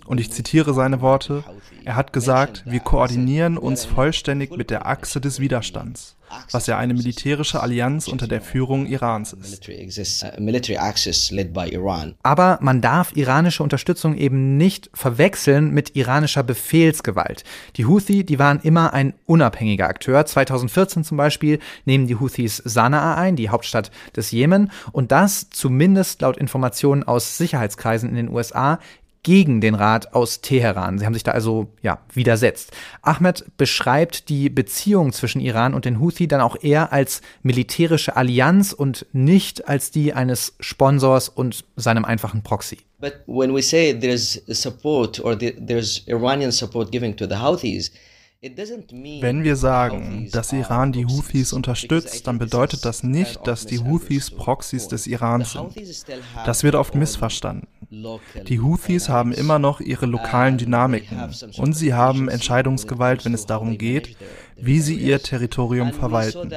und ich zitiere seine Worte, er hat gesagt, wir koordinieren uns vollständig mit der Achse des Widerstands, was ja eine militärische Allianz unter der Führung Irans ist. Aber man darf iranische Unterstützung eben nicht verwechseln mit iranischer Befehlsgewalt. Die Houthi, die waren immer ein unabhängiger Akteur. 2014 zum Beispiel nehmen die Houthis Sanaa ein, die Hauptstadt des Jemen, und das zumindest laut Informationen aus Sicherheitskreisen in den USA gegen den Rat aus Teheran. Sie haben sich da also ja widersetzt. Ahmed beschreibt die Beziehung zwischen Iran und den Houthi dann auch eher als militärische Allianz und nicht als die eines Sponsors und seinem einfachen Proxy. But when we say there's support or there's Iranian support given to the Houthis, wenn wir sagen, dass Iran die Houthis unterstützt, dann bedeutet das nicht, dass die Houthis Proxys des Iran sind. Das wird oft missverstanden. Die Houthis haben immer noch ihre lokalen Dynamiken und sie haben Entscheidungsgewalt, wenn es darum geht, wie sie ihr Territorium verwalten.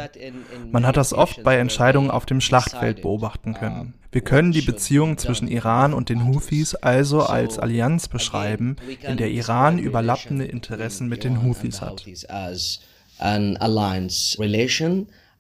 Man hat das oft bei Entscheidungen auf dem Schlachtfeld beobachten können. Wir können die Beziehung zwischen Iran und den Houthis also als Allianz beschreiben, in der Iran überlappende Interessen mit den Houthis hat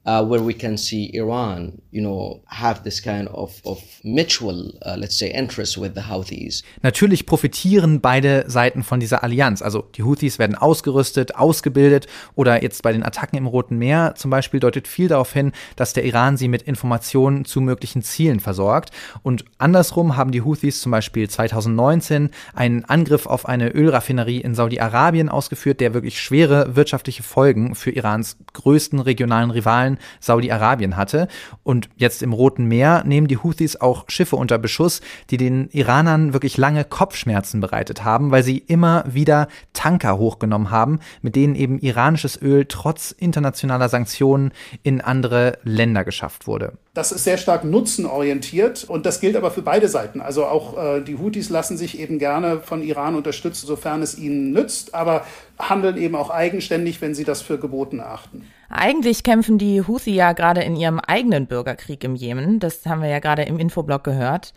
uh, where we can see Iran, you know, have this kind of, of mutual, uh, let's say, interest with the Houthis. Natürlich profitieren beide Seiten von dieser Allianz. Also die Houthis werden ausgerüstet, ausgebildet oder jetzt bei den Attacken im Roten Meer zum Beispiel deutet viel darauf hin, dass der Iran sie mit Informationen zu möglichen Zielen versorgt. Und andersrum haben die Houthis zum Beispiel 2019 einen Angriff auf eine Ölraffinerie in Saudi-Arabien ausgeführt, der wirklich schwere wirtschaftliche Folgen für Irans größten regionalen Rivalen Saudi-Arabien hatte. Und jetzt im Roten Meer nehmen die Houthis auch Schiffe unter Beschuss, die den Iranern wirklich lange Kopfschmerzen bereitet haben, weil sie immer wieder Tanker hochgenommen haben, mit denen eben iranisches Öl trotz internationaler Sanktionen in andere Länder geschafft wurde. Das ist sehr stark nutzenorientiert und das gilt aber für beide Seiten. Also auch äh, die Houthis lassen sich eben gerne von Iran unterstützen, sofern es ihnen nützt, aber handeln eben auch eigenständig, wenn sie das für geboten achten. Eigentlich kämpfen die Houthi ja gerade in ihrem eigenen Bürgerkrieg im Jemen. Das haben wir ja gerade im Infoblog gehört.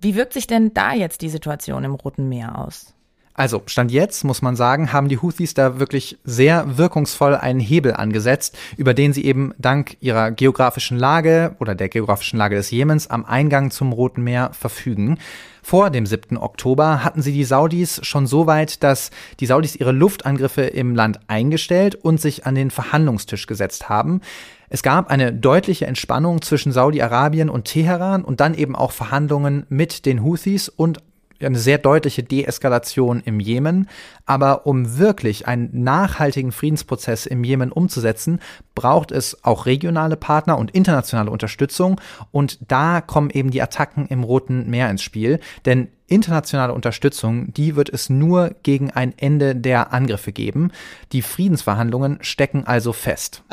Wie wirkt sich denn da jetzt die Situation im Roten Meer aus? Also, Stand jetzt, muss man sagen, haben die Houthis da wirklich sehr wirkungsvoll einen Hebel angesetzt, über den sie eben dank ihrer geografischen Lage oder der geografischen Lage des Jemens am Eingang zum Roten Meer verfügen. Vor dem 7. Oktober hatten sie die Saudis schon so weit, dass die Saudis ihre Luftangriffe im Land eingestellt und sich an den Verhandlungstisch gesetzt haben. Es gab eine deutliche Entspannung zwischen Saudi-Arabien und Teheran und dann eben auch Verhandlungen mit den Houthis und eine sehr deutliche Deeskalation im Jemen. Aber um wirklich einen nachhaltigen Friedensprozess im Jemen umzusetzen, braucht es auch regionale Partner und internationale Unterstützung. Und da kommen eben die Attacken im Roten Meer ins Spiel. Denn internationale Unterstützung, die wird es nur gegen ein Ende der Angriffe geben. Die Friedensverhandlungen stecken also fest.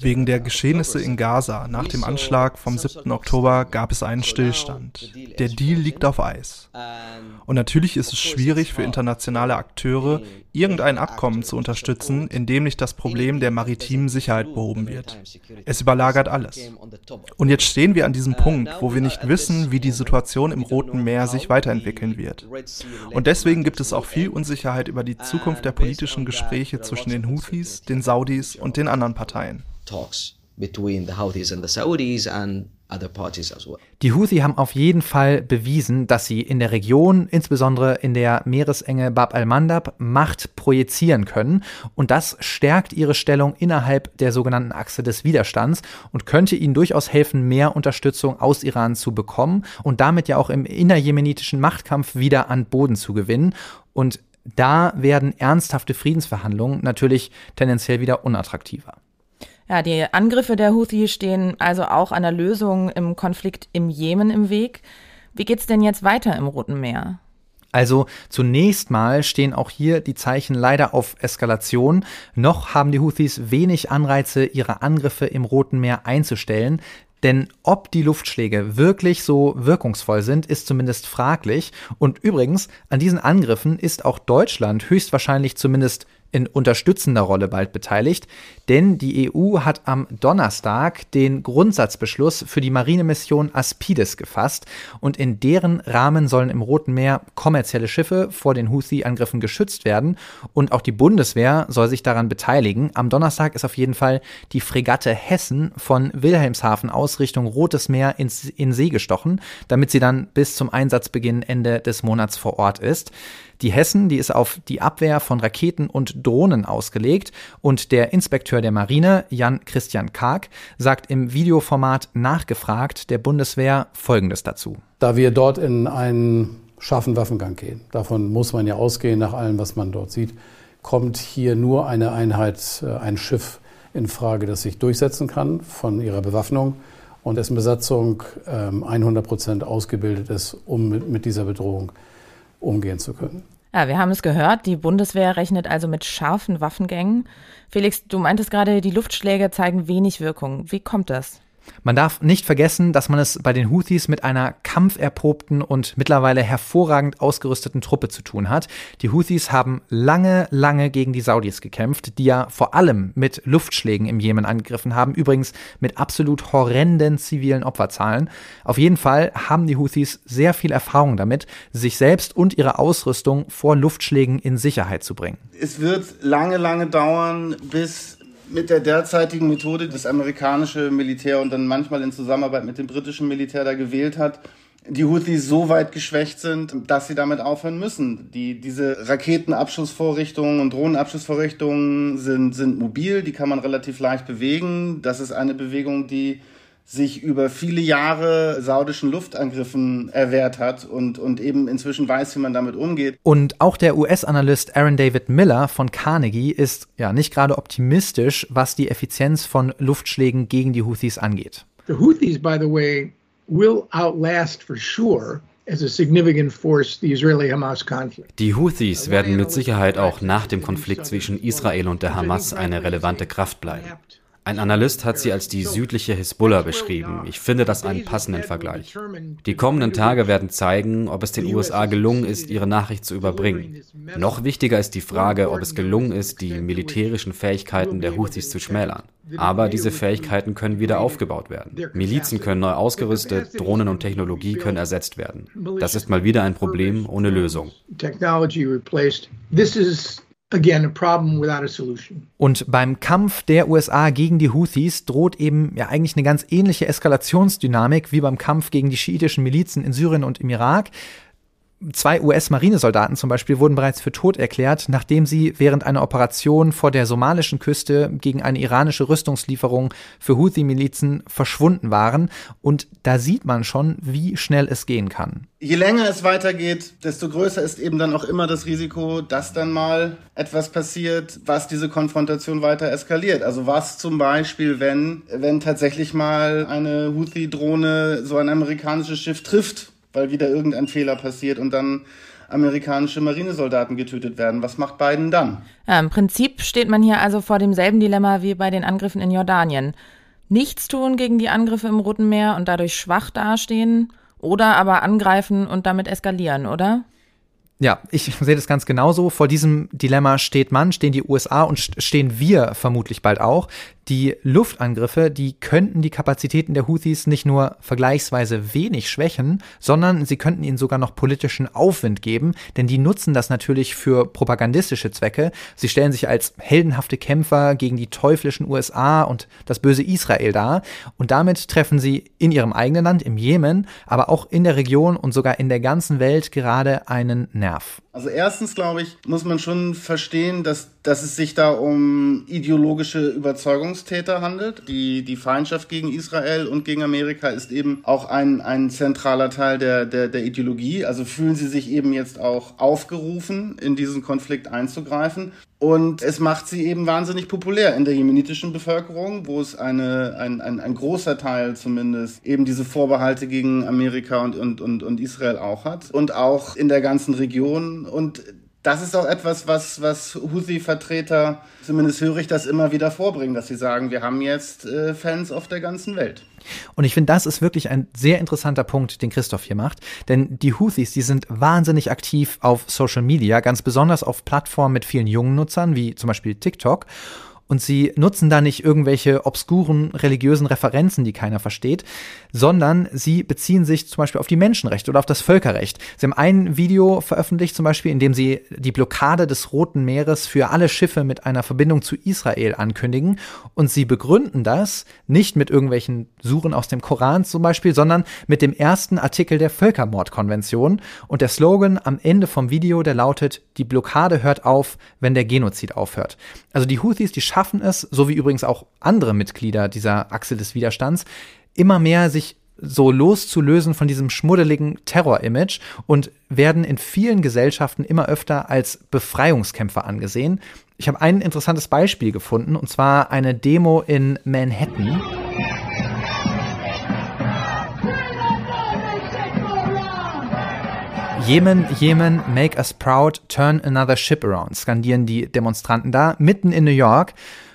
Wegen der Geschehnisse in Gaza nach dem Anschlag vom 7. Oktober gab es einen Stillstand. Der Deal liegt auf Eis. Und natürlich ist es schwierig für internationale Akteure, irgendein Abkommen zu unterstützen, in dem nicht das Problem der maritimen Sicherheit behoben wird. Es überlagert alles. Und jetzt stehen wir an diesem Punkt, wo wir nicht wissen, wie die Situation im Roten Meer sich weiterentwickeln wird. Und deswegen gibt es auch viel Unsicherheit über die Zukunft der politischen Gespräche zwischen den Houthis, den Saudis und den anderen Parteien. Die Houthi haben auf jeden Fall bewiesen, dass sie in der Region, insbesondere in der Meeresenge Bab al-Mandab, Macht projizieren können. Und das stärkt ihre Stellung innerhalb der sogenannten Achse des Widerstands und könnte ihnen durchaus helfen, mehr Unterstützung aus Iran zu bekommen und damit ja auch im innerjemenitischen Machtkampf wieder an Boden zu gewinnen. Und da werden ernsthafte Friedensverhandlungen natürlich tendenziell wieder unattraktiver. Ja, die Angriffe der Houthi stehen also auch einer Lösung im Konflikt im Jemen im Weg. Wie geht's denn jetzt weiter im Roten Meer? Also zunächst mal stehen auch hier die Zeichen leider auf Eskalation. Noch haben die Houthis wenig Anreize, ihre Angriffe im Roten Meer einzustellen. Denn ob die Luftschläge wirklich so wirkungsvoll sind, ist zumindest fraglich. Und übrigens, an diesen Angriffen ist auch Deutschland höchstwahrscheinlich zumindest in unterstützender Rolle bald beteiligt, denn die EU hat am Donnerstag den Grundsatzbeschluss für die Marinemission Aspides gefasst und in deren Rahmen sollen im Roten Meer kommerzielle Schiffe vor den Houthi-Angriffen geschützt werden und auch die Bundeswehr soll sich daran beteiligen. Am Donnerstag ist auf jeden Fall die Fregatte Hessen von Wilhelmshaven aus Richtung Rotes Meer ins, in See gestochen, damit sie dann bis zum Einsatzbeginn Ende des Monats vor Ort ist. Die Hessen, die ist auf die Abwehr von Raketen und Drohnen ausgelegt und der Inspekteur der Marine, Jan Christian Karg, sagt im Videoformat nachgefragt der Bundeswehr Folgendes dazu. Da wir dort in einen scharfen Waffengang gehen, davon muss man ja ausgehen nach allem, was man dort sieht, kommt hier nur eine Einheit, äh, ein Schiff in Frage, das sich durchsetzen kann von ihrer Bewaffnung und dessen Besatzung 100 ähm, Prozent ausgebildet ist, um mit dieser Bedrohung umgehen zu können. Ja, wir haben es gehört, die Bundeswehr rechnet also mit scharfen Waffengängen. Felix, du meintest gerade, die Luftschläge zeigen wenig Wirkung. Wie kommt das? Man darf nicht vergessen, dass man es bei den Houthis mit einer kampferprobten und mittlerweile hervorragend ausgerüsteten Truppe zu tun hat. Die Houthis haben lange, lange gegen die Saudis gekämpft, die ja vor allem mit Luftschlägen im Jemen angegriffen haben, übrigens mit absolut horrenden zivilen Opferzahlen. Auf jeden Fall haben die Houthis sehr viel Erfahrung damit, sich selbst und ihre Ausrüstung vor Luftschlägen in Sicherheit zu bringen. Es wird lange, lange dauern, bis mit der derzeitigen Methode das amerikanische Militär und dann manchmal in Zusammenarbeit mit dem britischen Militär da gewählt hat, die Houthis so weit geschwächt sind, dass sie damit aufhören müssen. Die, diese Raketenabschussvorrichtungen und Drohnenabschussvorrichtungen sind, sind mobil, die kann man relativ leicht bewegen. Das ist eine Bewegung, die sich über viele Jahre saudischen Luftangriffen erwehrt hat und, und eben inzwischen weiß, wie man damit umgeht. Und auch der US-Analyst Aaron David Miller von Carnegie ist ja nicht gerade optimistisch, was die Effizienz von Luftschlägen gegen die Houthis angeht. The Houthis, by the way, will outlast for sure die Houthis werden mit Sicherheit auch nach dem Konflikt zwischen Israel und der Hamas eine relevante Kraft bleiben. Ein Analyst hat sie als die südliche Hisbollah beschrieben. Ich finde das einen passenden Vergleich. Die kommenden Tage werden zeigen, ob es den USA gelungen ist, ihre Nachricht zu überbringen. Noch wichtiger ist die Frage, ob es gelungen ist, die militärischen Fähigkeiten der Houthis zu schmälern. Aber diese Fähigkeiten können wieder aufgebaut werden. Milizen können neu ausgerüstet, Drohnen und Technologie können ersetzt werden. Das ist mal wieder ein Problem ohne Lösung. Technology replaced. Again a problem without a solution. Und beim Kampf der USA gegen die Houthis droht eben ja eigentlich eine ganz ähnliche Eskalationsdynamik wie beim Kampf gegen die schiitischen Milizen in Syrien und im Irak. Zwei US-Marinesoldaten zum Beispiel wurden bereits für tot erklärt, nachdem sie während einer Operation vor der somalischen Küste gegen eine iranische Rüstungslieferung für Houthi-Milizen verschwunden waren. Und da sieht man schon, wie schnell es gehen kann. Je länger es weitergeht, desto größer ist eben dann auch immer das Risiko, dass dann mal etwas passiert, was diese Konfrontation weiter eskaliert. Also was zum Beispiel, wenn, wenn tatsächlich mal eine Houthi-Drohne so ein amerikanisches Schiff trifft weil wieder irgendein Fehler passiert und dann amerikanische Marinesoldaten getötet werden. Was macht Biden dann? Ja, Im Prinzip steht man hier also vor demselben Dilemma wie bei den Angriffen in Jordanien. Nichts tun gegen die Angriffe im Roten Meer und dadurch schwach dastehen oder aber angreifen und damit eskalieren, oder? Ja, ich sehe das ganz genauso. Vor diesem Dilemma steht man, stehen die USA und stehen wir vermutlich bald auch. Die Luftangriffe, die könnten die Kapazitäten der Houthis nicht nur vergleichsweise wenig schwächen, sondern sie könnten ihnen sogar noch politischen Aufwind geben, denn die nutzen das natürlich für propagandistische Zwecke. Sie stellen sich als heldenhafte Kämpfer gegen die teuflischen USA und das böse Israel dar und damit treffen sie in ihrem eigenen Land, im Jemen, aber auch in der Region und sogar in der ganzen Welt gerade einen Nerv. Also erstens, glaube ich, muss man schon verstehen, dass, dass es sich da um ideologische Überzeugungstäter handelt. Die, die Feindschaft gegen Israel und gegen Amerika ist eben auch ein, ein zentraler Teil der, der, der Ideologie. Also fühlen sie sich eben jetzt auch aufgerufen, in diesen Konflikt einzugreifen. Und es macht sie eben wahnsinnig populär in der jemenitischen Bevölkerung, wo es eine, ein, ein, ein großer Teil zumindest eben diese Vorbehalte gegen Amerika und, und, und, und Israel auch hat. Und auch in der ganzen Region. Und das ist auch etwas, was, was Houthi-Vertreter, zumindest höre ich das immer wieder vorbringen, dass sie sagen, wir haben jetzt äh, Fans auf der ganzen Welt. Und ich finde, das ist wirklich ein sehr interessanter Punkt, den Christoph hier macht. Denn die Houthis, die sind wahnsinnig aktiv auf Social Media, ganz besonders auf Plattformen mit vielen jungen Nutzern, wie zum Beispiel TikTok und sie nutzen da nicht irgendwelche obskuren religiösen Referenzen, die keiner versteht, sondern sie beziehen sich zum Beispiel auf die Menschenrechte oder auf das Völkerrecht. Sie haben ein Video veröffentlicht zum Beispiel, in dem sie die Blockade des Roten Meeres für alle Schiffe mit einer Verbindung zu Israel ankündigen und sie begründen das nicht mit irgendwelchen Suren aus dem Koran zum Beispiel, sondern mit dem ersten Artikel der Völkermordkonvention und der Slogan am Ende vom Video, der lautet, die Blockade hört auf, wenn der Genozid aufhört. Also die Houthis, die schaffen es, so wie übrigens auch andere Mitglieder dieser Achse des Widerstands, immer mehr sich so loszulösen von diesem schmuddeligen Terror-Image und werden in vielen Gesellschaften immer öfter als Befreiungskämpfer angesehen. Ich habe ein interessantes Beispiel gefunden, und zwar eine Demo in Manhattan. Yemen, Yemen, make us proud, turn another ship around, skandieren die Demonstranten da, mitten in New York.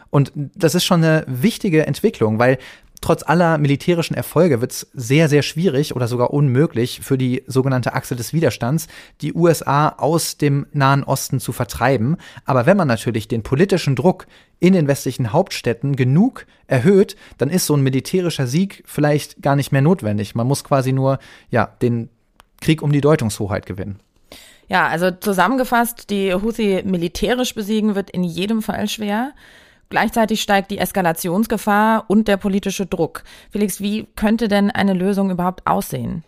Und das ist schon eine wichtige Entwicklung, weil trotz aller militärischen Erfolge wird es sehr, sehr schwierig oder sogar unmöglich für die sogenannte Achse des Widerstands, die USA aus dem Nahen Osten zu vertreiben. Aber wenn man natürlich den politischen Druck in den westlichen Hauptstädten genug erhöht, dann ist so ein militärischer Sieg vielleicht gar nicht mehr notwendig. Man muss quasi nur, ja, den Krieg um die Deutungshoheit gewinnen. Ja, also zusammengefasst, die Houthi militärisch besiegen wird in jedem Fall schwer. Gleichzeitig steigt die Eskalationsgefahr und der politische Druck. Felix, wie könnte denn eine Lösung überhaupt aussehen?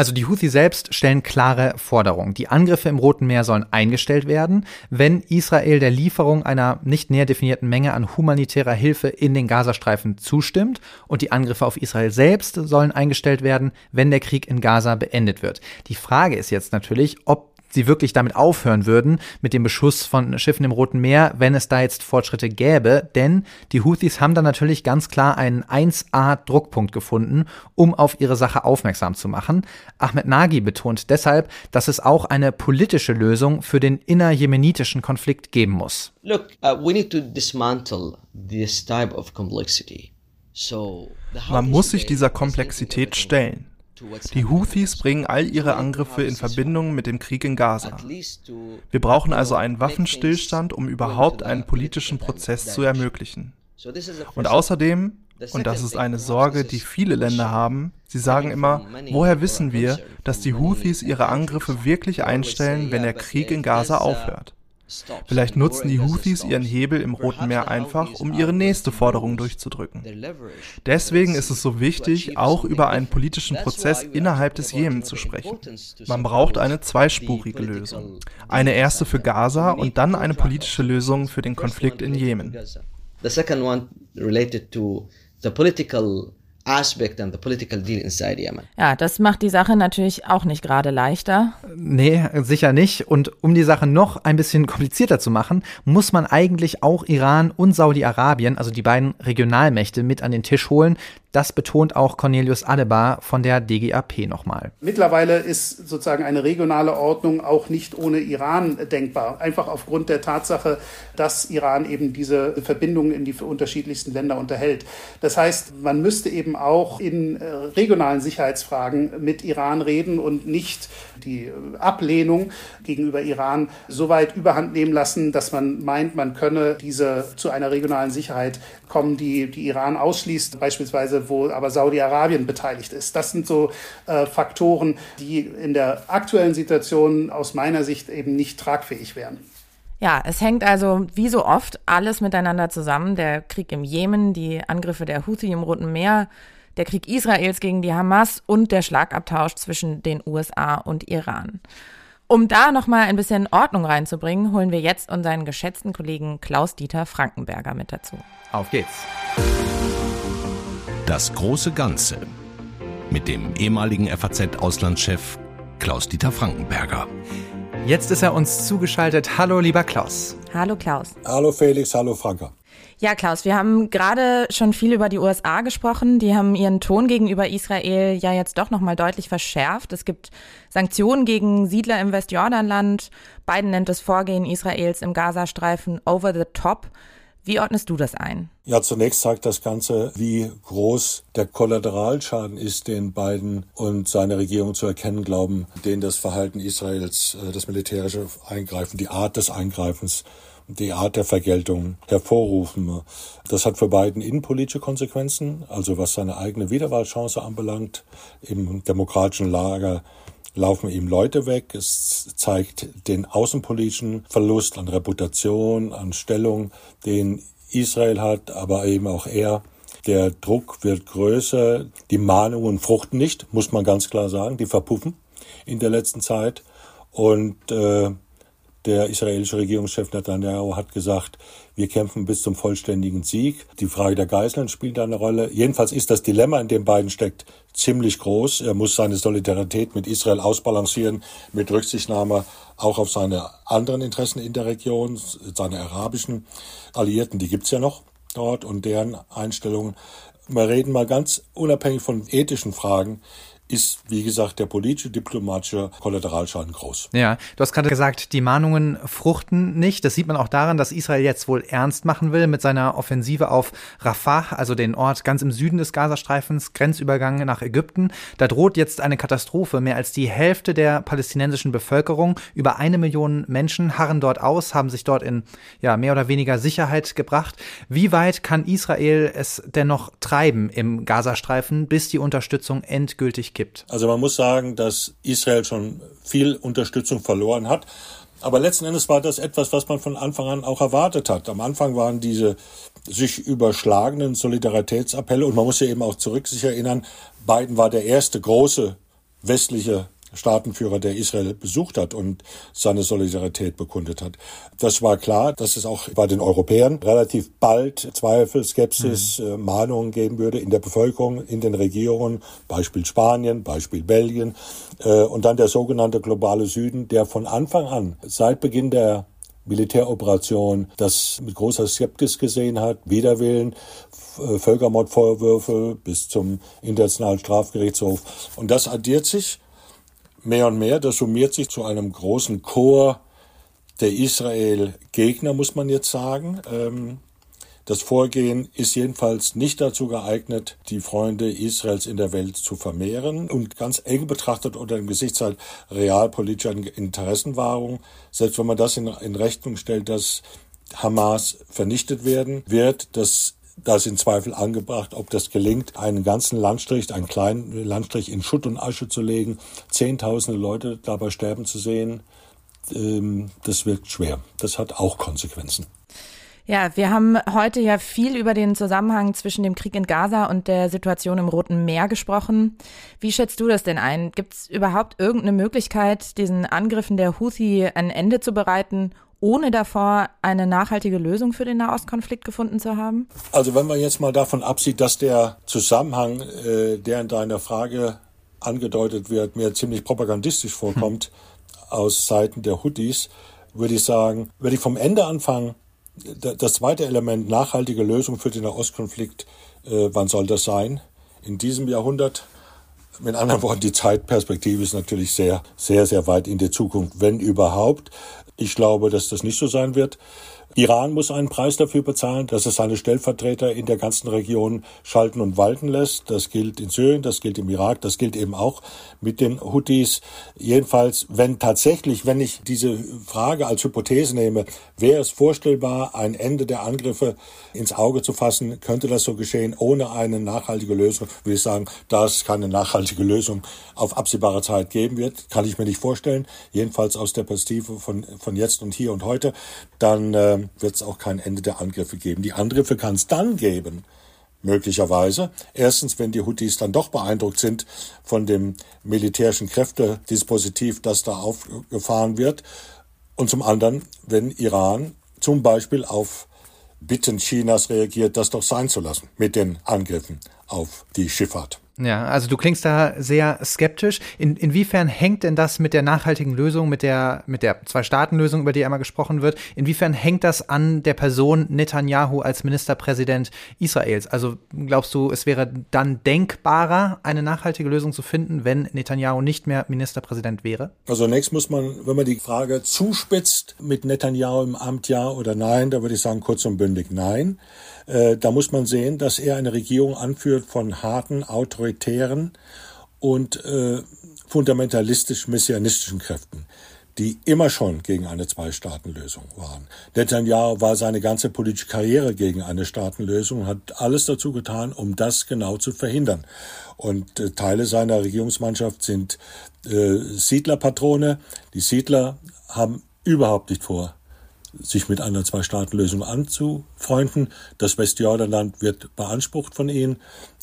Also die Houthi selbst stellen klare Forderungen. Die Angriffe im Roten Meer sollen eingestellt werden, wenn Israel der Lieferung einer nicht näher definierten Menge an humanitärer Hilfe in den Gazastreifen zustimmt und die Angriffe auf Israel selbst sollen eingestellt werden, wenn der Krieg in Gaza beendet wird. Die Frage ist jetzt natürlich, ob sie wirklich damit aufhören würden, mit dem Beschuss von Schiffen im Roten Meer, wenn es da jetzt Fortschritte gäbe. Denn die Houthis haben da natürlich ganz klar einen 1A-Druckpunkt gefunden, um auf ihre Sache aufmerksam zu machen. Ahmed Nagy betont deshalb, dass es auch eine politische Lösung für den innerjemenitischen Konflikt geben muss. Look, uh, we need to dismantle this type of complexity. Man muss sich dieser Komplexität stellen. Die Houthis bringen all ihre Angriffe in Verbindung mit dem Krieg in Gaza. Wir brauchen also einen Waffenstillstand, um überhaupt einen politischen Prozess zu ermöglichen. Und außerdem, und das ist eine Sorge, die viele Länder haben, sie sagen immer, woher wissen wir, dass die Houthis ihre Angriffe wirklich einstellen, wenn der Krieg in Gaza aufhört? Vielleicht nutzen die Houthis ihren Hebel im Roten Meer einfach, um ihre nächste Forderung durchzudrücken. Deswegen ist es so wichtig, auch über einen politischen Prozess innerhalb des Jemen zu sprechen. Man braucht eine zweispurige Lösung. Eine erste für Gaza und dann eine politische Lösung für den Konflikt in Jemen. The second one related to the political aspect and the political deal inside Yemen. Ja, das macht die Sache natürlich auch nicht gerade leichter. Nee, sicher nicht. Und um die Sache noch ein bisschen komplizierter zu machen, muss man eigentlich auch Iran und Saudi-Arabien, also die beiden Regionalmächte, mit an den Tisch holen, das betont auch Cornelius Adebar von der DGAP nochmal. Mittlerweile ist sozusagen eine regionale Ordnung auch nicht ohne Iran denkbar. Einfach aufgrund der Tatsache, dass Iran eben diese Verbindungen in die unterschiedlichsten Länder unterhält. Das heißt, man müsste eben auch in äh, regionalen Sicherheitsfragen mit Iran reden und nicht die Ablehnung gegenüber Iran so weit überhand nehmen lassen, dass man meint, man könne diese zu einer regionalen Sicherheit kommen, die, die Iran ausschließt, beispielsweise wo aber Saudi-Arabien beteiligt ist. Das sind so äh, Faktoren, die in der aktuellen Situation aus meiner Sicht eben nicht tragfähig wären. Ja, es hängt also wie so oft alles miteinander zusammen. Der Krieg im Jemen, die Angriffe der Houthi im Roten Meer, der Krieg Israels gegen die Hamas und der Schlagabtausch zwischen den USA und Iran. Um da nochmal ein bisschen Ordnung reinzubringen, holen wir jetzt unseren geschätzten Kollegen Klaus-Dieter Frankenberger mit dazu. Auf geht's. Das große Ganze mit dem ehemaligen FAZ-Auslandschef Klaus-Dieter Frankenberger. Jetzt ist er uns zugeschaltet. Hallo, lieber Klaus. Hallo, Klaus. Hallo, Felix. Hallo, Franka. Ja, Klaus, wir haben gerade schon viel über die USA gesprochen. Die haben ihren Ton gegenüber Israel ja jetzt doch nochmal deutlich verschärft. Es gibt Sanktionen gegen Siedler im Westjordanland. Biden nennt das Vorgehen Israels im Gazastreifen over the top. Wie ordnest du das ein? Ja, zunächst zeigt das Ganze, wie groß der Kollateralschaden ist, den Biden und seine Regierung zu erkennen glauben, den das Verhalten Israels, äh, das militärische Eingreifen, die Art des Eingreifens die Art der Vergeltung hervorrufen. Das hat für Biden innenpolitische Konsequenzen, also was seine eigene Wiederwahlchance anbelangt. Im demokratischen Lager laufen ihm Leute weg. Es zeigt den außenpolitischen Verlust an Reputation, an Stellung, den Israel hat, aber eben auch er. Der Druck wird größer. Die Mahnungen fruchten nicht, muss man ganz klar sagen. Die verpuffen in der letzten Zeit. Und äh, der israelische Regierungschef Netanyahu hat gesagt, wir kämpfen bis zum vollständigen Sieg. Die Frage der Geiseln spielt eine Rolle. Jedenfalls ist das Dilemma, in dem Biden steckt, ziemlich groß. Er muss seine Solidarität mit Israel ausbalancieren, mit Rücksichtnahme auch auf seine anderen Interessen in der Region, seine arabischen Alliierten, die gibt's ja noch dort und deren Einstellungen. Wir reden mal ganz unabhängig von ethischen Fragen ist, wie gesagt, der politische, diplomatische Kollateralschaden groß. Ja, du hast gerade gesagt, die Mahnungen fruchten nicht. Das sieht man auch daran, dass Israel jetzt wohl ernst machen will mit seiner Offensive auf Rafah, also den Ort ganz im Süden des Gazastreifens, Grenzübergang nach Ägypten. Da droht jetzt eine Katastrophe. Mehr als die Hälfte der palästinensischen Bevölkerung, über eine Million Menschen, harren dort aus, haben sich dort in ja, mehr oder weniger Sicherheit gebracht. Wie weit kann Israel es dennoch treiben im Gazastreifen, bis die Unterstützung endgültig gibt. Also man muss sagen, dass Israel schon viel Unterstützung verloren hat. Aber letzten Endes war das etwas, was man von Anfang an auch erwartet hat. Am Anfang waren diese sich überschlagenen Solidaritätsappelle und man muss ja eben auch zurück sich erinnern, Biden war der erste große westliche Staatenführer, der Israel besucht hat und seine Solidarität bekundet hat. Das war klar, dass es auch bei den Europäern relativ bald Zweifel, Skepsis, mhm. äh, Mahnungen geben würde in der Bevölkerung, in den Regierungen, Beispiel Spanien, Beispiel Belgien äh, und dann der sogenannte globale Süden, der von Anfang an, seit Beginn der Militäroperation das mit großer Skeptis gesehen hat, Widerwillen, äh, Völkermordvorwürfe bis zum Internationalen Strafgerichtshof. Und das addiert sich mehr und mehr. Das summiert sich zu einem großen Chor der Israel-Gegner, muss man jetzt sagen. Ähm, das Vorgehen ist jedenfalls nicht dazu geeignet, die Freunde Israels in der Welt zu vermehren und ganz eng betrachtet unter dem Gesichtspunkt realpolitischer Interessenwahrung. Selbst wenn man das in, in Rechnung stellt, dass Hamas vernichtet werden wird, dass da ist in Zweifel angebracht, ob das gelingt, einen ganzen Landstrich, einen kleinen Landstrich in Schutt und Asche zu legen, zehntausende Leute dabei sterben zu sehen. ähm, das wirkt schwer. Das hat auch Konsequenzen. Ja, wir haben heute ja viel über den Zusammenhang zwischen dem Krieg in Gaza und der Situation im Roten Meer gesprochen. Wie schätzt du das denn ein? Gibt es überhaupt irgendeine Möglichkeit, diesen Angriffen der Houthi ein Ende zu bereiten, ohne davor eine nachhaltige Lösung für den Nahostkonflikt gefunden zu haben? Also wenn man jetzt mal davon absieht, dass der Zusammenhang, äh, der in deiner Frage angedeutet wird, mir ziemlich propagandistisch vorkommt hm. aus Seiten der Houthis, würde ich sagen, würde ich vom Ende anfangen, das zweite Element, nachhaltige Lösung für den Nahostkonflikt, äh, wann soll das sein? In diesem Jahrhundert? Mit anderen Worten, die Zeitperspektive ist natürlich sehr, sehr, sehr weit in die Zukunft, wenn überhaupt. Ich glaube, dass das nicht so sein wird. Iran muss einen Preis dafür bezahlen, dass es seine Stellvertreter in der ganzen Region schalten und walten lässt. Das gilt in Syrien, das gilt im Irak, das gilt eben auch mit den Houthis. Jedenfalls, wenn tatsächlich, wenn ich diese Frage als Hypothese nehme, wäre es vorstellbar, ein Ende der Angriffe ins Auge zu fassen, könnte das so geschehen ohne eine nachhaltige Lösung, würde ich sagen, da es keine nachhaltige Lösung auf absehbare Zeit geben wird, kann ich mir nicht vorstellen, jedenfalls aus der Perspektive von, von jetzt und hier und heute, dann äh, wird es auch kein Ende der Angriffe geben. Die Angriffe kann es dann geben, möglicherweise. Erstens, wenn die Houthis dann doch beeindruckt sind von dem militärischen Kräftedispositiv, das da aufgefahren wird. Und zum anderen, wenn Iran zum Beispiel auf Bitten Chinas reagiert, das doch sein zu lassen mit den Angriffen auf die Schifffahrt. Ja, also du klingst da sehr skeptisch. In, inwiefern hängt denn das mit der nachhaltigen Lösung, mit der, mit der Zwei-Staaten-Lösung, über die einmal gesprochen wird, inwiefern hängt das an der Person Netanyahu als Ministerpräsident Israels? Also glaubst du, es wäre dann denkbarer, eine nachhaltige Lösung zu finden, wenn Netanyahu nicht mehr Ministerpräsident wäre? Also zunächst muss man, wenn man die Frage zuspitzt, mit Netanyahu im Amt ja oder nein, da würde ich sagen kurz und bündig nein. Äh, da muss man sehen, dass er eine Regierung anführt von harten, autoritären und äh, fundamentalistisch-messianistischen Kräften, die immer schon gegen eine Zwei-Staaten-Lösung waren. Netanyahu war seine ganze politische Karriere gegen eine Staatenlösung hat alles dazu getan, um das genau zu verhindern. Und äh, Teile seiner Regierungsmannschaft sind äh, Siedlerpatrone. Die Siedler haben überhaupt nicht vor, sich mit einer Zwei-Staaten-Lösung anzufreunden. Das Westjordanland wird beansprucht von ihnen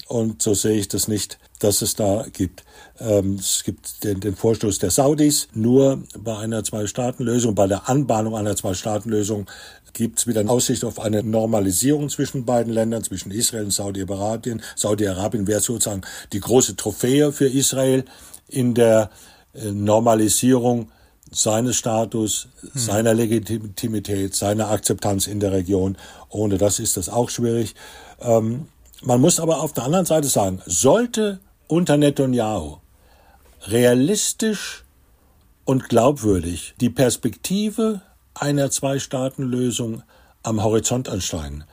und so sehe ich das nicht, dass es da gibt. Ähm, es gibt den, den Vorstoß der Saudis. Nur bei einer Zwei-Staaten-Lösung, bei der Anbahnung einer Zwei-Staaten-Lösung gibt es wieder eine Aussicht auf eine Normalisierung zwischen beiden Ländern, zwischen Israel und Saudi-Arabien. Saudi-Arabien wäre sozusagen die große Trophäe für Israel in der äh, Normalisierung seines Status, hm. seiner Legitimität, seiner Akzeptanz in der Region. Ohne das ist das auch schwierig. Ähm, man muss aber auf der anderen Seite sagen, sollte unter Netanyahu realistisch und glaubwürdig die Perspektive einer Zwei-Staaten-Lösung am Horizont ansteigen,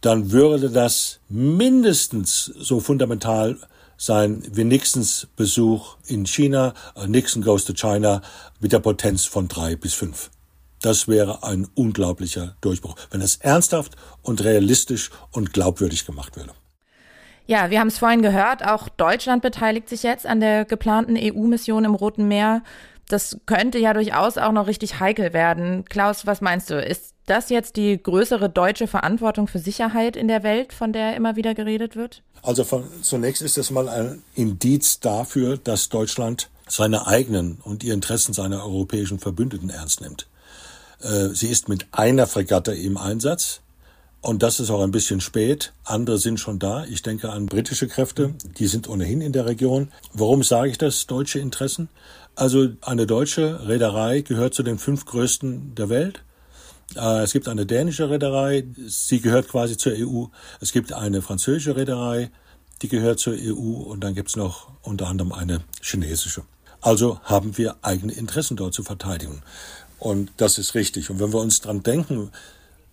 dann würde das mindestens so fundamental sein wie Nixons Besuch in China, äh, Nixon goes to China, mit der Potenz von drei bis fünf. Das wäre ein unglaublicher Durchbruch, wenn es ernsthaft und realistisch und glaubwürdig gemacht würde. Ja, wir haben es vorhin gehört, auch Deutschland beteiligt sich jetzt an der geplanten EU-Mission im Roten Meer. Das könnte ja durchaus auch noch richtig heikel werden. Klaus, was meinst du? Ist das jetzt die größere deutsche Verantwortung für Sicherheit in der Welt, von der immer wieder geredet wird? Also von, zunächst ist das mal ein Indiz dafür, dass Deutschland seine eigenen und die Interessen seiner europäischen Verbündeten ernst nimmt. Äh, sie ist mit einer Fregatte im Einsatz. Und das ist auch ein bisschen spät. Andere sind schon da. Ich denke an britische Kräfte. Die sind ohnehin in der Region. Warum sage ich das? Deutsche Interessen? Also eine deutsche Reederei gehört zu den fünf größten der Welt. Äh, es gibt eine dänische Reederei, sie gehört quasi zur EU. Es gibt eine französische Reederei, die gehört zur EU. Und dann gibt es noch unter anderem eine chinesische. Also haben wir eigene Interessen dort zu verteidigen. Und das ist richtig. Und wenn wir uns dran denken,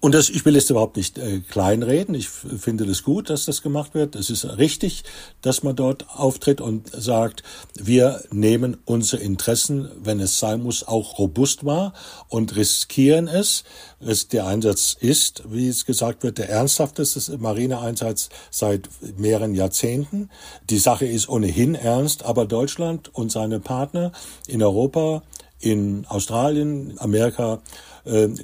und das, ich will jetzt überhaupt nicht äh, kleinreden. Ich finde das gut, dass das gemacht wird. Es ist richtig, dass man dort auftritt und sagt, wir nehmen unsere Interessen, wenn es sein muss, auch robust wahr und riskieren es. es der Einsatz ist, wie es gesagt wird, der ernsthafteste Marineeinsatz seit mehreren Jahrzehnten. Die Sache ist ohnehin ernst, aber Deutschland und seine Partner in Europa in Australien, Amerika,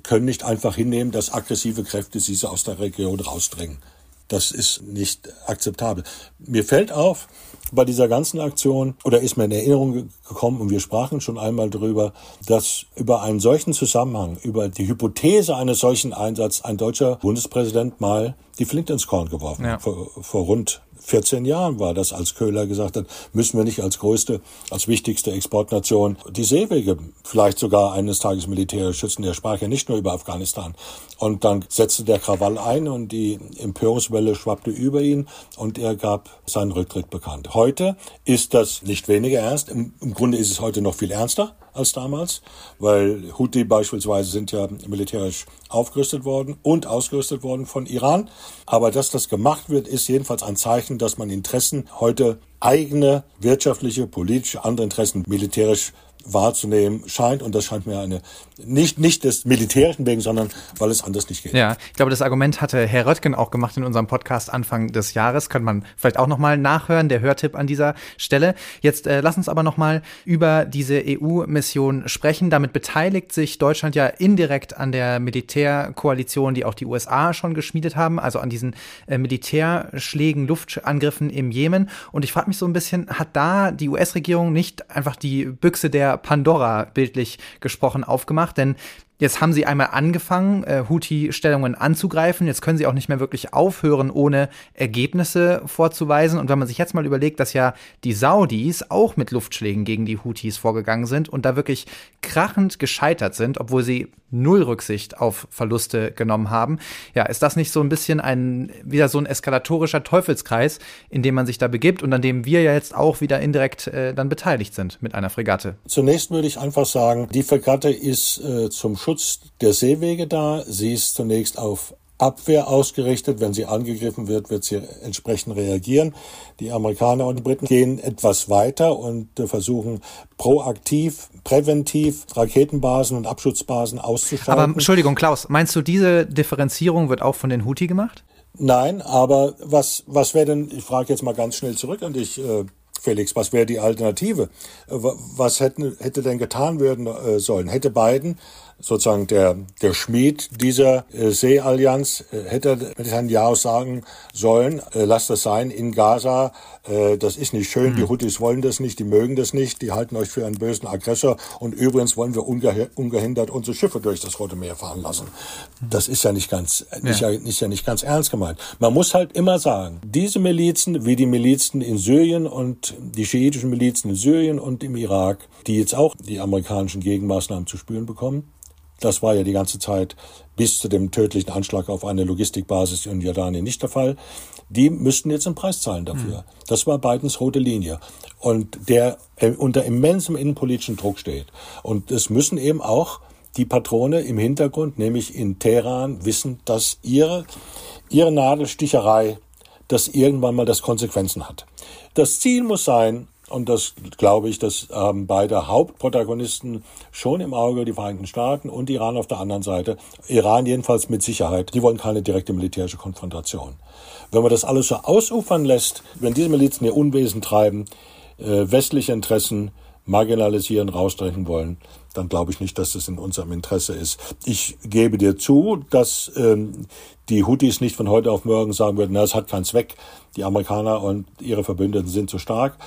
können nicht einfach hinnehmen, dass aggressive Kräfte sie aus der Region rausdrängen. Das ist nicht akzeptabel. Mir fällt auf, bei dieser ganzen Aktion, oder ist mir in Erinnerung gekommen, und wir sprachen schon einmal darüber, dass über einen solchen Zusammenhang, über die Hypothese eines solchen Einsatzes ein deutscher Bundespräsident mal die Flint ins Korn geworfen ja. vor, vor rund 14 Jahren war das, als Köhler gesagt hat, müssen wir nicht als größte, als wichtigste Exportnation die Seewege vielleicht sogar eines Tages militärisch schützen. Der sprach ja nicht nur über Afghanistan. Und dann setzte der Krawall ein und die Empörungswelle schwappte über ihn und er gab seinen Rücktritt bekannt. Heute ist das nicht weniger ernst. Im, im Grunde ist es heute noch viel ernster als damals, weil Houthi beispielsweise sind ja militärisch aufgerüstet worden und ausgerüstet worden von Iran. Aber dass das gemacht wird, ist jedenfalls ein Zeichen, dass man Interessen heute eigene wirtschaftliche, politische, andere Interessen militärisch wahrzunehmen scheint. Und das scheint mir eine, nicht, nicht des Militärischen wegen, sondern weil es anders nicht geht. Ja, ich glaube, das Argument hatte Herr Röttgen auch gemacht in unserem Podcast Anfang des Jahres. Könnte man vielleicht auch nochmal nachhören, der Hörtipp an dieser Stelle. Jetzt äh, lass uns aber nochmal über diese EU-Mission sprechen. Damit beteiligt sich Deutschland ja indirekt an der Militärkoalition, die auch die USA schon geschmiedet haben, also an diesen äh, Militärschlägen, Luftangriffen im Jemen. Und ich frage mich so ein bisschen, hat da die US-Regierung nicht einfach die Büchse der Pandora bildlich gesprochen aufgemacht, denn Jetzt haben sie einmal angefangen, äh, Houthi-Stellungen anzugreifen. Jetzt können sie auch nicht mehr wirklich aufhören, ohne Ergebnisse vorzuweisen. Und wenn man sich jetzt mal überlegt, dass ja die Saudis auch mit Luftschlägen gegen die Houthis vorgegangen sind und da wirklich krachend gescheitert sind, obwohl sie null Rücksicht auf Verluste genommen haben. Ja, ist das nicht so ein bisschen ein, wieder so ein eskalatorischer Teufelskreis, in dem man sich da begibt und an dem wir ja jetzt auch wieder indirekt äh, dann beteiligt sind mit einer Fregatte? Zunächst würde ich einfach sagen, die Fregatte ist äh, zum Schutz der Seewege da. Sie ist zunächst auf Abwehr ausgerichtet. Wenn sie angegriffen wird, wird sie entsprechend reagieren. Die Amerikaner und die Briten gehen etwas weiter und äh, versuchen proaktiv, präventiv Raketenbasen und Abschutzbasen auszuschalten. Aber Entschuldigung, Klaus, meinst du, diese Differenzierung wird auch von den Houthi gemacht? Nein, aber was, was wäre denn, ich frage jetzt mal ganz schnell zurück an dich, äh, Felix, was wäre die Alternative? Äh, was hätten, hätte denn getan werden sollen? Hätte Biden sozusagen der, der Schmied dieser äh, Seeallianz äh, hätte Netanyahu sagen sollen, äh, lasst das sein in Gaza, äh, das ist nicht schön, mhm. die Houthis wollen das nicht, die mögen das nicht, die halten euch für einen bösen Aggressor und übrigens wollen wir unge ungehindert unsere Schiffe durch das Rote Meer fahren lassen. Das ist ja nicht ganz, nicht, ja. ist ja nicht ganz ernst gemeint. Man muss halt immer sagen, diese Milizen, wie die Milizen in Syrien und die schiitischen Milizen in Syrien und im Irak, die jetzt auch die amerikanischen Gegenmaßnahmen zu spüren bekommen, das war ja die ganze Zeit bis zu dem tödlichen Anschlag auf eine Logistikbasis in Jordanien nicht der Fall. Die müssten jetzt einen Preis zahlen dafür. Mhm. Das war Bidens rote Linie. Und der äh, unter immensem innenpolitischen Druck steht. Und es müssen eben auch die Patrone im Hintergrund, nämlich in Teheran, wissen, dass ihre, ihre Nadelsticherei, dass irgendwann mal das Konsequenzen hat. Das Ziel muss sein, und das glaube ich, das haben beide Hauptprotagonisten schon im Auge, die Vereinigten Staaten und Iran auf der anderen Seite. Iran jedenfalls mit Sicherheit. Die wollen keine direkte militärische Konfrontation. Wenn man das alles so ausufern lässt, wenn diese Milizen ihr Unwesen treiben, äh, westliche Interessen marginalisieren, rausdrängen wollen, dann glaube ich nicht, dass das in unserem Interesse ist. Ich gebe dir zu, dass ähm, die Houthis nicht von heute auf morgen sagen würden, na, es hat keinen Zweck, die Amerikaner und ihre Verbündeten sind zu stark.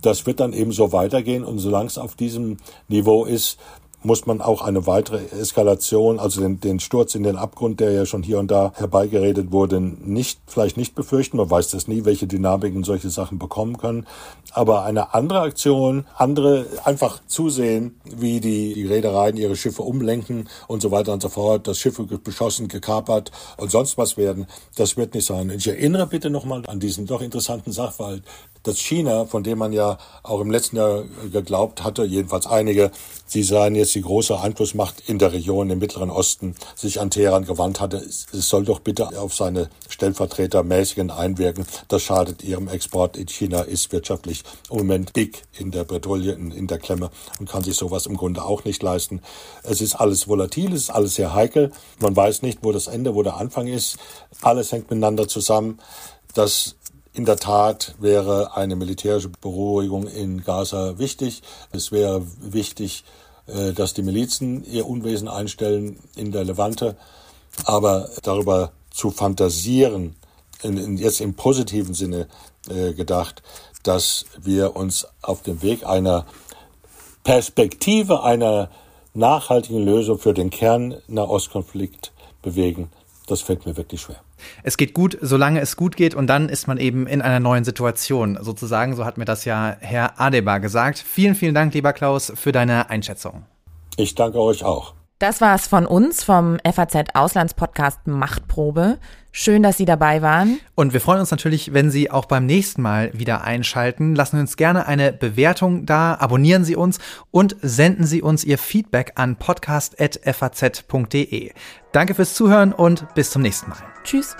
Das wird dann eben so weitergehen und solange es auf diesem Niveau ist, muss man auch eine weitere Eskalation, also den, den Sturz in den Abgrund, der ja schon hier und da herbeigeredet wurde, nicht, vielleicht nicht befürchten. Man weiß das nie, welche Dynamiken solche Sachen bekommen können. Aber eine andere Aktion, andere einfach zusehen, wie die, die Reedereien ihre Schiffe umlenken und so weiter und so fort, dass Schiffe beschossen, gekapert und sonst was werden, das wird nicht sein. Ich erinnere bitte nochmal an diesen doch interessanten Sachverhalt, dass China, von dem man ja auch im letzten Jahr geglaubt hatte, jedenfalls einige, sie seien jetzt die große Einflussmacht in der Region im Mittleren Osten, sich an Teheran gewandt hatte. Es soll doch bitte auf seine Stellvertreter mäßigen einwirken. Das schadet ihrem Export. In China ist wirtschaftlich im Moment dick in der Bredouille, in, in der Klemme und kann sich sowas im Grunde auch nicht leisten. Es ist alles volatil, es ist alles sehr heikel. Man weiß nicht, wo das Ende, wo der Anfang ist. Alles hängt miteinander zusammen. Das in der Tat wäre eine militärische Beruhigung in Gaza wichtig. Es wäre wichtig, äh, dass die Milizen ihr Unwesen einstellen in der Levante. Aber darüber zu fantasieren, in, in jetzt im positiven Sinne äh, gedacht, dass wir uns auf dem Weg einer Perspektive einer nachhaltigen Lösung für den Kern-Nahostkonflikt bewegen, das fällt mir wirklich schwer. Es geht gut, solange es gut geht und dann ist man eben in einer neuen Situation. Sozusagen, so hat mir das ja Herr Adebar gesagt. Vielen, vielen Dank, lieber Klaus, für deine Einschätzung. Ich danke euch auch. Das war's von uns vom FAZ Auslandspodcast Machtprobe. Schön, dass Sie dabei waren. Und wir freuen uns natürlich, wenn Sie auch beim nächsten Mal wieder einschalten. Lassen Sie uns gerne eine Bewertung da, abonnieren Sie uns und senden Sie uns Ihr Feedback an podcast.faz.de. Danke fürs Zuhören und bis zum nächsten Mal. Tschüss.